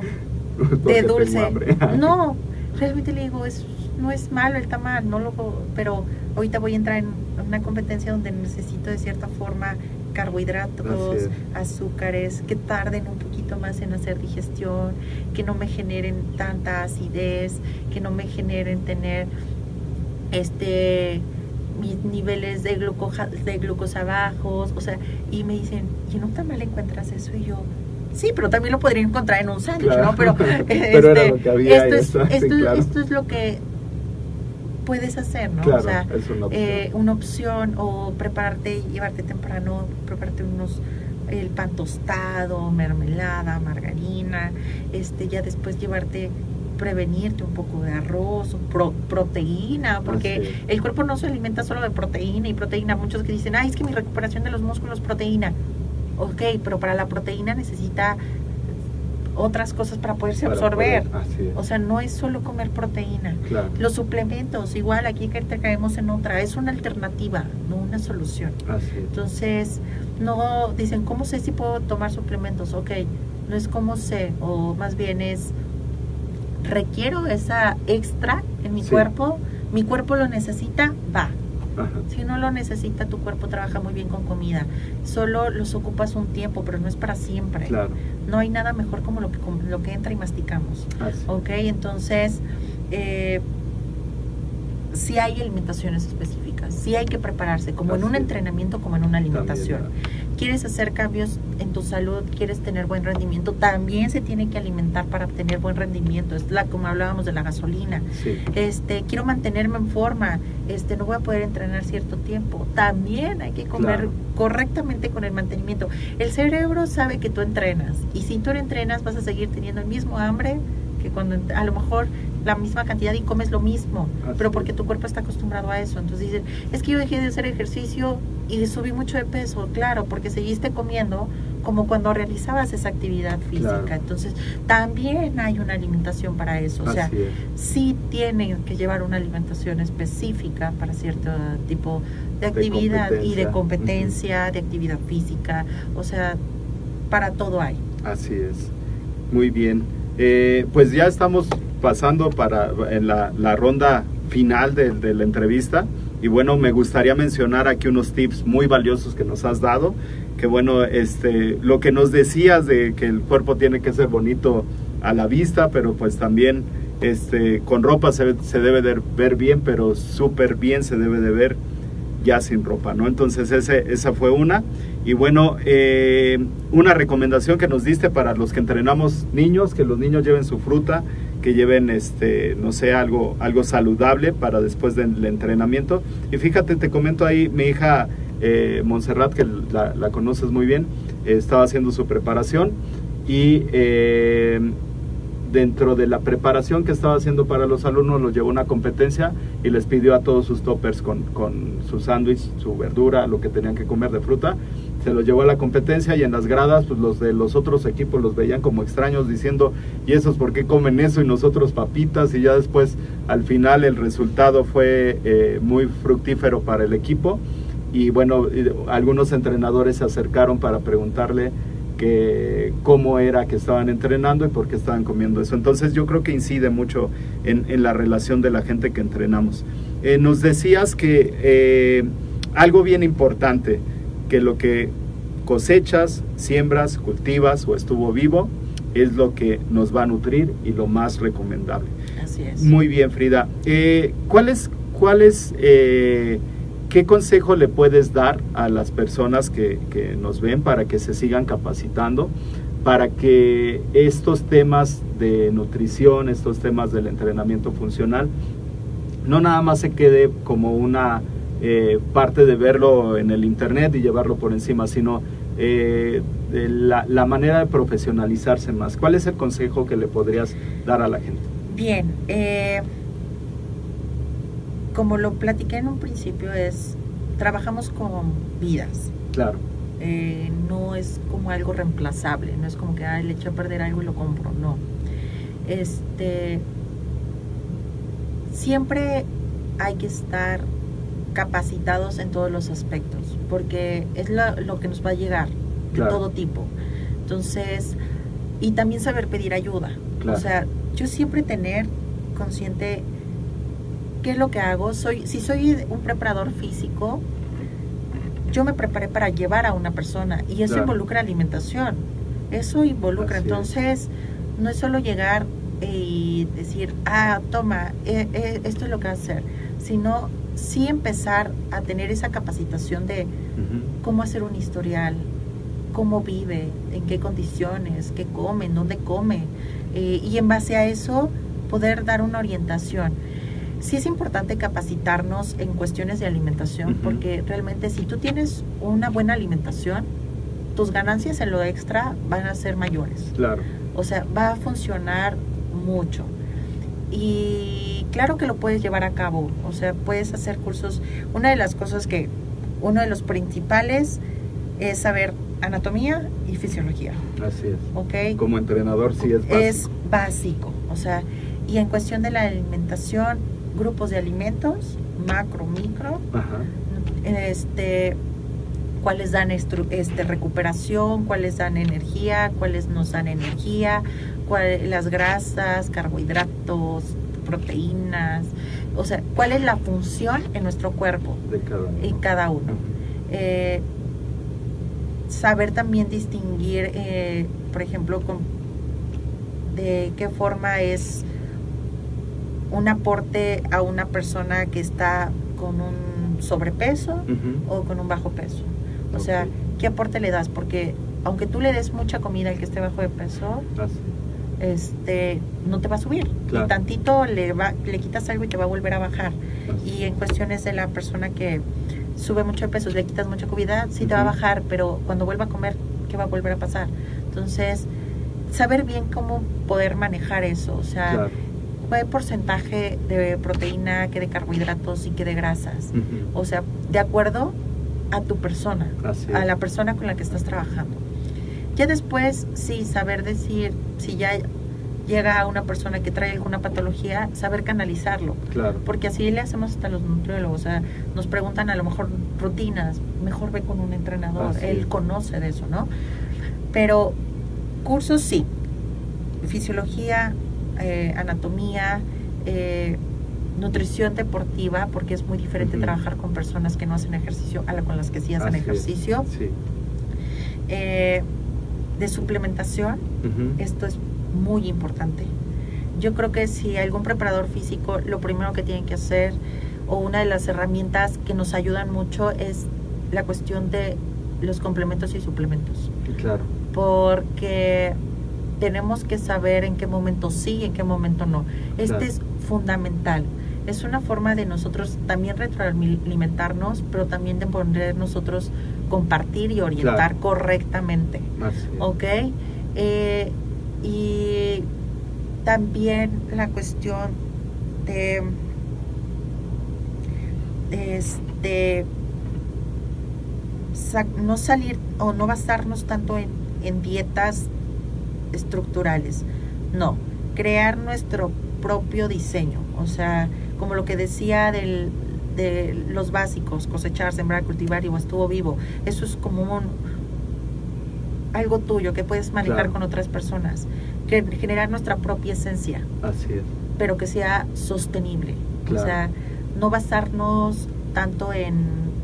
de dulce. No, realmente le digo, es, no es malo el tamal, no lo, pero ahorita voy a entrar en una competencia donde necesito de cierta forma carbohidratos, azúcares, que tarden un poquito más en hacer digestión, que no me generen tanta acidez, que no me generen tener este mis niveles de glucosa, de glucosa bajos, o sea, y me dicen, ¿y en un tamal encuentras eso? Y yo, sí, pero también lo podría encontrar en un sándwich, Claro. ¿no? Pero, Pero era este, lo que había esto, es, esto, claro. esto es lo que puedes hacer, ¿no? Claro, o sea, es una opción. eh, una opción o prepararte llevarte temprano, prepararte unos el pan tostado, mermelada, margarina, este ya después llevarte prevenirte un poco de arroz, pro- proteína, porque el cuerpo no se alimenta solo de proteína y proteína. Muchos que dicen, ay, es que mi recuperación de los músculos proteína. Ok, pero para la proteína necesita otras cosas para poderse Para absorber. poder- así es. O sea, no es solo comer proteína. Claro. Los suplementos, igual aquí que te caemos en otra, es una alternativa, no una solución. Así es. Entonces, no dicen, ¿cómo sé si puedo tomar suplementos? Ok, no es cómo sé, o más bien es, requiero esa extra en mi Sí. cuerpo, mi cuerpo lo necesita, va. Ajá. Si no lo necesita, tu cuerpo trabaja muy bien con comida. Solo los ocupas un tiempo, pero no es para siempre. Claro. No hay nada mejor como lo que, como lo que entra y masticamos. Así. Ok, entonces, eh, sí hay alimentaciones específicas, sí hay que prepararse, como en un entrenamiento, como en una alimentación. También, ¿Quieres hacer cambios en tu salud? ¿Quieres tener buen rendimiento? También se tiene que alimentar para tener buen rendimiento. Es la como hablábamos de la gasolina. Sí. Este, quiero mantenerme en forma, este, no voy a poder entrenar cierto tiempo. También hay que comer Claro. correctamente con el mantenimiento. El cerebro sabe que tú entrenas y si tú entrenas vas a seguir teniendo el mismo hambre que cuando a lo mejor la misma cantidad y comes lo mismo, Así pero porque tu cuerpo está acostumbrado a eso. Entonces dicen, es que yo dejé de hacer ejercicio y subí mucho de peso, claro, porque seguiste comiendo como cuando realizabas esa actividad física. Claro. Entonces, también hay una alimentación para eso. O sea, es. sí tienen que llevar una alimentación específica para cierto tipo de De actividad y de competencia. de actividad física, o sea, para todo hay. Así es. Muy bien. Eh, pues ya estamos pasando para en la, la ronda final de, de la entrevista. Y bueno, me gustaría mencionar aquí unos tips muy valiosos que nos has dado. Que bueno, este, lo que nos decías de que el cuerpo tiene que ser bonito a la vista, pero pues también este, con ropa se, se debe de ver bien, pero súper bien se debe de ver ya sin ropa, ¿no? Entonces ese, esa fue una. Y bueno, eh, una recomendación que nos diste para los que entrenamos niños, que los niños lleven su fruta, que lleven, este, no sé, algo, algo saludable para después del entrenamiento. Y fíjate, te comento ahí, mi hija eh, Montserrat, que la, conoces muy bien, estaba haciendo su preparación y eh, dentro de la preparación que estaba haciendo para los alumnos, los llevó a una competencia y les pidió a todos sus toppers con, con su sándwich, su verdura, lo que tenían que comer de fruta. Se los llevó a la competencia y en las gradas, pues los de los otros equipos los veían como extraños diciendo, ¿y esos por qué comen eso y nosotros papitas? Y ya después, al final, el resultado fue eh, muy fructífero para el equipo. Y bueno, algunos entrenadores se acercaron para preguntarle que cómo era que estaban entrenando y por qué estaban comiendo eso. Entonces yo creo que incide mucho en, en la relación de la gente que entrenamos. Eh, nos decías que eh, algo bien importante, que lo que cosechas, siembras, cultivas o estuvo vivo es lo que nos va a nutrir y lo más recomendable. Así es. Muy bien, Frida. Eh, ¿Cuáles, cuáles, eh, qué consejo le puedes dar a las personas que, que nos ven para que se sigan capacitando, para que estos temas de nutrición, estos temas del entrenamiento funcional, no nada más se quede como una eh, parte de verlo en el internet y llevarlo por encima, sino eh, la, la manera de profesionalizarse más. ¿Cuál es el consejo que le podrías dar a la gente? Bien, eh, como lo platiqué en un principio, es trabajamos con vidas. Claro. Eh, no es como algo reemplazable, no es como que "Ay, le eché a perder algo y lo compro, no. Este siempre hay que estar capacitados en todos los aspectos, porque es lo, lo que nos va a llegar de todo tipo. Entonces, y también saber pedir ayuda. Claro. O sea, yo siempre tener consciente qué es lo que hago. Soy, si soy un preparador físico, yo me preparé para llevar a una persona y eso Claro. involucra alimentación. Eso involucra. Así es. Entonces, no es solo llegar y decir, ah, toma, eh, eh, esto es lo que vas a hacer, sino sí empezar a tener esa capacitación de cómo hacer un historial, cómo vive, en qué condiciones, qué come, dónde come, eh, y en base a eso poder dar una orientación. Sí es importante capacitarnos en cuestiones de alimentación, porque realmente si tú tienes una buena alimentación, tus ganancias en lo extra van a ser mayores. Claro. O sea, va a funcionar mucho. Y claro que lo puedes llevar a cabo. O sea, puedes hacer cursos. Una de las cosas que, uno de los principales es saber anatomía y fisiología. Así es. ¿Ok? Como entrenador sí es básico. Es básico. O sea, y en cuestión de la alimentación, grupos de alimentos, macro, micro, Ajá. este cuáles dan este recuperación, cuáles dan energía, cuáles nos dan energía, cuál- las grasas, carbohidratos, proteínas, o sea, cuál es la función en nuestro cuerpo De cada uno. en cada uno. Ujú. Eh, saber también distinguir, eh, por ejemplo, con- de qué forma es un aporte a una persona que está con un sobrepeso o con un bajo peso. O sea. ¿qué aporte le das? Porque aunque tú le des mucha comida al que esté bajo de peso, Así. este, no te va a subir. Claro. Y tantito le, va, le quitas algo y te va a volver a bajar. Así. Y en cuestiones de la persona que sube mucho de peso, le quitas mucha comida, sí te va a bajar, pero cuando vuelva a comer, ¿qué va a volver a pasar? Entonces, saber bien cómo poder manejar eso. O sea, Claro. Qué porcentaje de proteína, que de carbohidratos y que de grasas. O sea, de acuerdo a tu persona, a la persona con la que estás trabajando. Ya después, sí, saber decir, si ya llega una persona que trae alguna patología, saber canalizarlo. Claro. Porque así le hacemos hasta los nutriólogos. O sea, nos preguntan a lo mejor rutinas, mejor ve con un entrenador, Así él conoce de eso, ¿no? Pero cursos sí, fisiología, eh, anatomía, eh, nutrición deportiva, porque es muy diferente Ujú. trabajar con personas que no hacen ejercicio a la con las que sí hacen Así ejercicio. Sí. Eh, de suplementación, Ujú. esto es muy importante. Yo creo que si algún preparador físico, lo primero que tienen que hacer, o una de las herramientas que nos ayudan mucho, es la cuestión de los complementos y suplementos. Claro. Porque tenemos que saber en qué momento sí y en qué momento no. Este Claro. es fundamental. Es una forma de nosotros también retroalimentarnos, pero también de poder nosotros compartir y orientar Claro. correctamente. ¿ok? Eh, y también la cuestión de, este no salir o no basarnos tanto en, en dietas estructurales, no, crear nuestro propio diseño, o sea, como lo que decía del, de los básicos, cosechar, sembrar, cultivar y o estuvo vivo, eso es como un, algo tuyo que puedes manejar Claro. con otras personas, que generar nuestra propia esencia, Así es. pero que sea sostenible. Claro. O sea, no basarnos tanto en,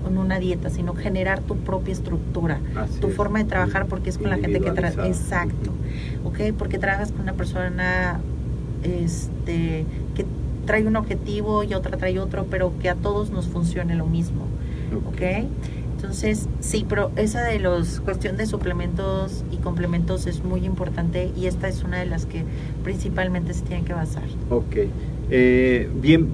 en una dieta, sino generar tu propia estructura, Así tu es. forma de trabajar, porque es con la gente que trabaja. Exacto. ¿Ok? Porque trabajas con una persona este, que trae un objetivo y otra trae otro, pero que a todos nos funcione lo mismo. ¿Ok? Entonces, sí, pero esa de los cuestión de suplementos y complementos es muy importante y esta es una de las que principalmente se tienen que basar. Ok. Eh, bien,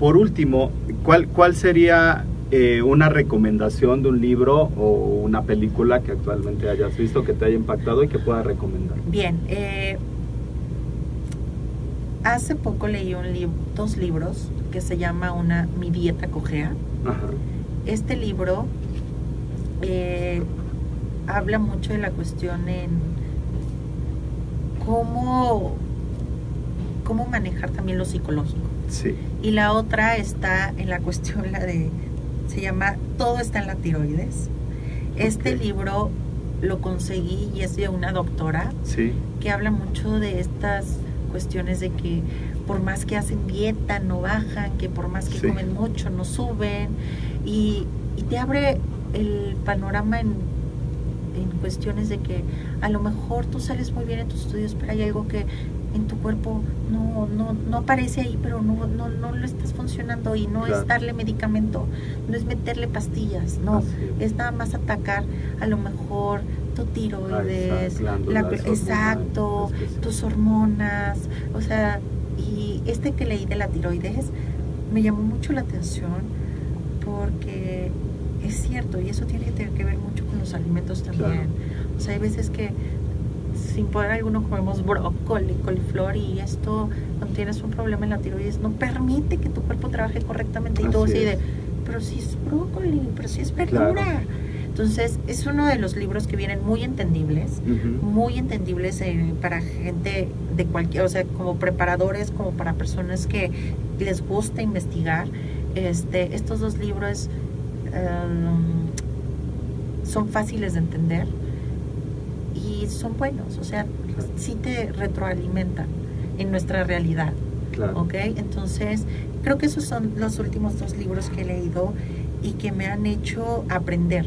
por último, ¿cuál, cuál sería eh, una recomendación de un libro o una película que actualmente hayas visto que te haya impactado y que puedas recomendar? Bien, eh, hace poco leí un dos libros que se llama una Mi dieta cojea. Ajá. Este libro eh, habla mucho de la cuestión en cómo, cómo manejar también lo psicológico. Sí. Y la otra está en la cuestión, la de, se llama Todo está en la tiroides. Este Ok. libro lo conseguí y es de una doctora Sí. que habla mucho de estas cuestiones de que por más que hacen dieta no bajan, que por más que Sí. comen mucho no suben y, y te abre el panorama en, en cuestiones de que a lo mejor tú sales muy bien en tus estudios, pero hay algo que en tu cuerpo no, no, no aparece ahí, pero no, no, no lo estás funcionando y no Claro. es darle medicamento, no es meterle pastillas, no, es. es nada más atacar a lo mejor tu tiroides, Ah, exacto, la- exacto, tus hormonas, o sea, y este que leí de la tiroides me llamó mucho la atención porque es cierto y eso tiene que ver mucho con los alimentos también. Claro. O sea, hay veces que sin poder alguno comemos brócoli, coliflor y esto cuando tienes un problema en la tiroides no permite que tu cuerpo trabaje correctamente y todo Así de, pero si es brócoli, pero si es verdura. Claro. Entonces, es uno de los libros que vienen muy entendibles muy entendibles eh, para gente de cualquier, o sea, como preparadores, como para personas que les gusta investigar. Este, estos dos libros em, son fáciles de entender y son buenos, o sea, sí te retroalimentan en nuestra realidad. Claro. ¿ok? Entonces, creo que esos son los últimos dos libros que he leído y que me han hecho aprender,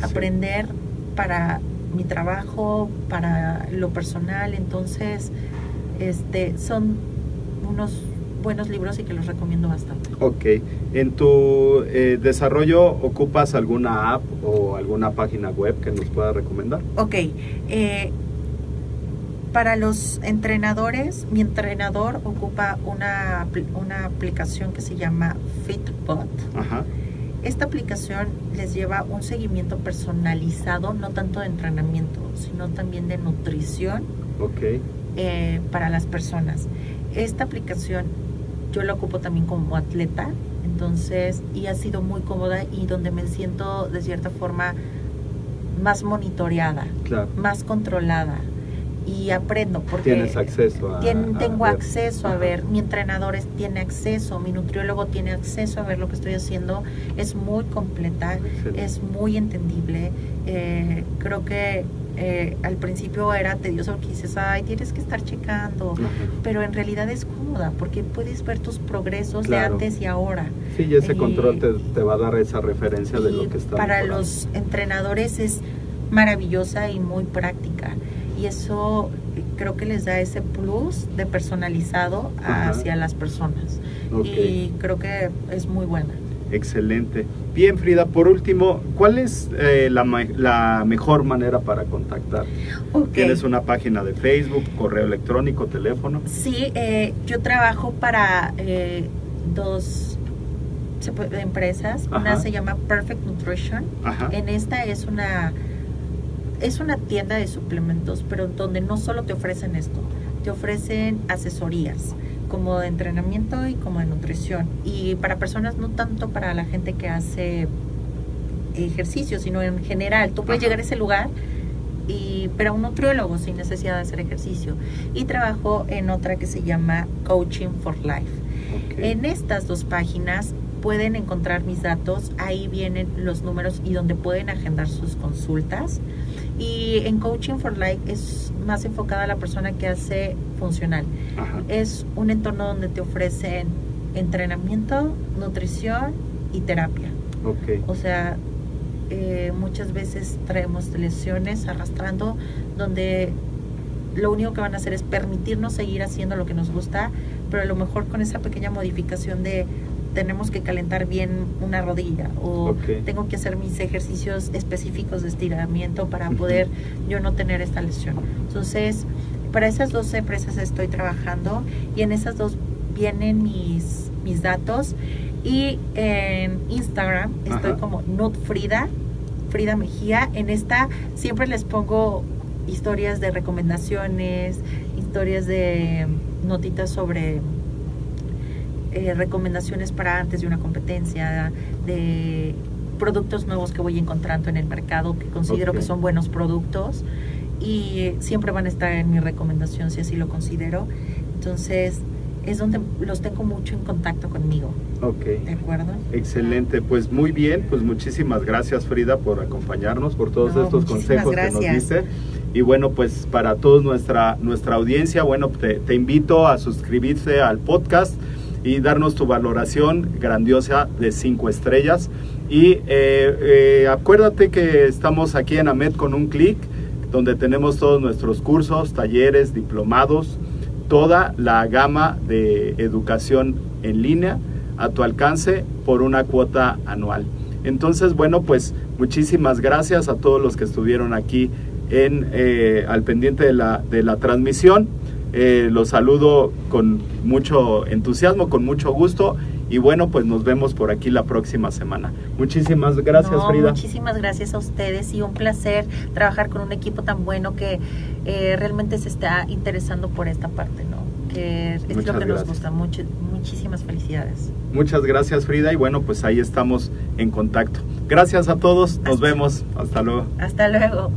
aprender para mi trabajo, para lo personal, entonces, este, son unos buenos libros y que los recomiendo bastante. Ok. ¿En tu eh, desarrollo ocupas alguna app o alguna página web que nos pueda recomendar? Ok, eh, para los entrenadores, mi entrenador ocupa una, una aplicación que se llama Fitbot. Ajá. Esta aplicación les lleva un seguimiento personalizado, no tanto de entrenamiento, sino también de nutrición Ok. eh, para las personas. Esta aplicación yo la ocupo también como atleta, entonces, y ha sido muy cómoda y donde me siento de cierta forma más monitoreada, Claro. más controlada y aprendo porque Tienes acceso a. Tengo acceso a Ajá. ver, mi entrenador es- tiene acceso, mi nutriólogo tiene acceso a ver lo que estoy haciendo, es muy completa, Excelente. es muy entendible. eh, creo que eh, al principio era tedioso porque dices, ay, tienes que estar checando, pero en realidad es cómoda porque puedes ver tus progresos Claro. de antes y ahora. Sí, y ese control te, te va a dar esa referencia de lo que está. para mejorando. los entrenadores es maravillosa y muy práctica. Y eso eh, creo que les da ese plus de personalizado Ajá. hacia las personas. Y creo que es muy buena. Excelente. Bien, Frida, por último, ¿cuál es eh, la, la mejor manera para contactar? ¿Tienes una página de Facebook, correo electrónico, teléfono? Sí, eh, yo trabajo para eh, dos empresas. Una se llama Perfect Nutrition. Ajá. En esta es una es una tienda de suplementos, pero donde no solo te ofrecen esto, te ofrecen asesorías como de entrenamiento y como de nutrición. Y para personas no tanto para la gente que hace ejercicio, sino en general. Tú puedes Ajá. llegar a ese lugar y pero un nutriólogo sin necesidad de hacer ejercicio. Y trabajo en otra que se llama Coaching for Life. Ok. En estas dos páginas pueden encontrar mis datos, ahí vienen los números y donde pueden agendar sus consultas. Y en Coaching for Life es más enfocada a la persona que hace funcional. Ajá. Es un entorno donde te ofrecen entrenamiento, nutrición y terapia. O sea, eh, muchas veces traemos lesiones arrastrando donde lo único que van a hacer es permitirnos seguir haciendo lo que nos gusta, pero a lo mejor con esa pequeña modificación de tenemos que calentar bien una rodilla o Ok. tengo que hacer mis ejercicios específicos de estiramiento para poder yo no tener esta lesión. Entonces, para esas dos empresas estoy trabajando y en esas dos vienen mis, mis datos y en Instagram estoy Ajá. como Nutfrida, Frida Mejía. En esta siempre les pongo historias de recomendaciones, historias de notitas sobre eh, recomendaciones para antes de una competencia, de productos nuevos que voy encontrando en el mercado que considero Ok. que son buenos productos y siempre van a estar en mi recomendación si así lo considero. Entonces es donde los tengo mucho en contacto conmigo, Ok. ¿de acuerdo? Excelente, pues muy bien, pues muchísimas gracias Frida por acompañarnos, por todos No, estos consejos que nos gracias. diste. Y bueno, pues para toda nuestra, nuestra audiencia, bueno, te, te invito a suscribirse al podcast y darnos tu valoración grandiosa de cinco estrellas. Y eh, eh, acuérdate que estamos aquí en AMED con un clic, donde tenemos todos nuestros cursos, talleres, diplomados, toda la gama de educación en línea a tu alcance por una cuota anual. Entonces, bueno, pues muchísimas gracias a todos los que estuvieron aquí en, eh, al pendiente de la, de la transmisión. Eh, los saludo con mucho entusiasmo, con mucho gusto y bueno, pues nos vemos por aquí la próxima semana. Muchísimas gracias, No, Frida. Muchísimas gracias a ustedes y un placer trabajar con un equipo tan bueno que eh, realmente se está interesando por esta parte, ¿no? Que es Muchas lo que gracias. nos gusta. Mucho, muchísimas felicidades. Muchas gracias, Frida, y bueno, pues ahí estamos en contacto. Gracias a todos, nos Hasta- vemos, hasta luego. Hasta luego.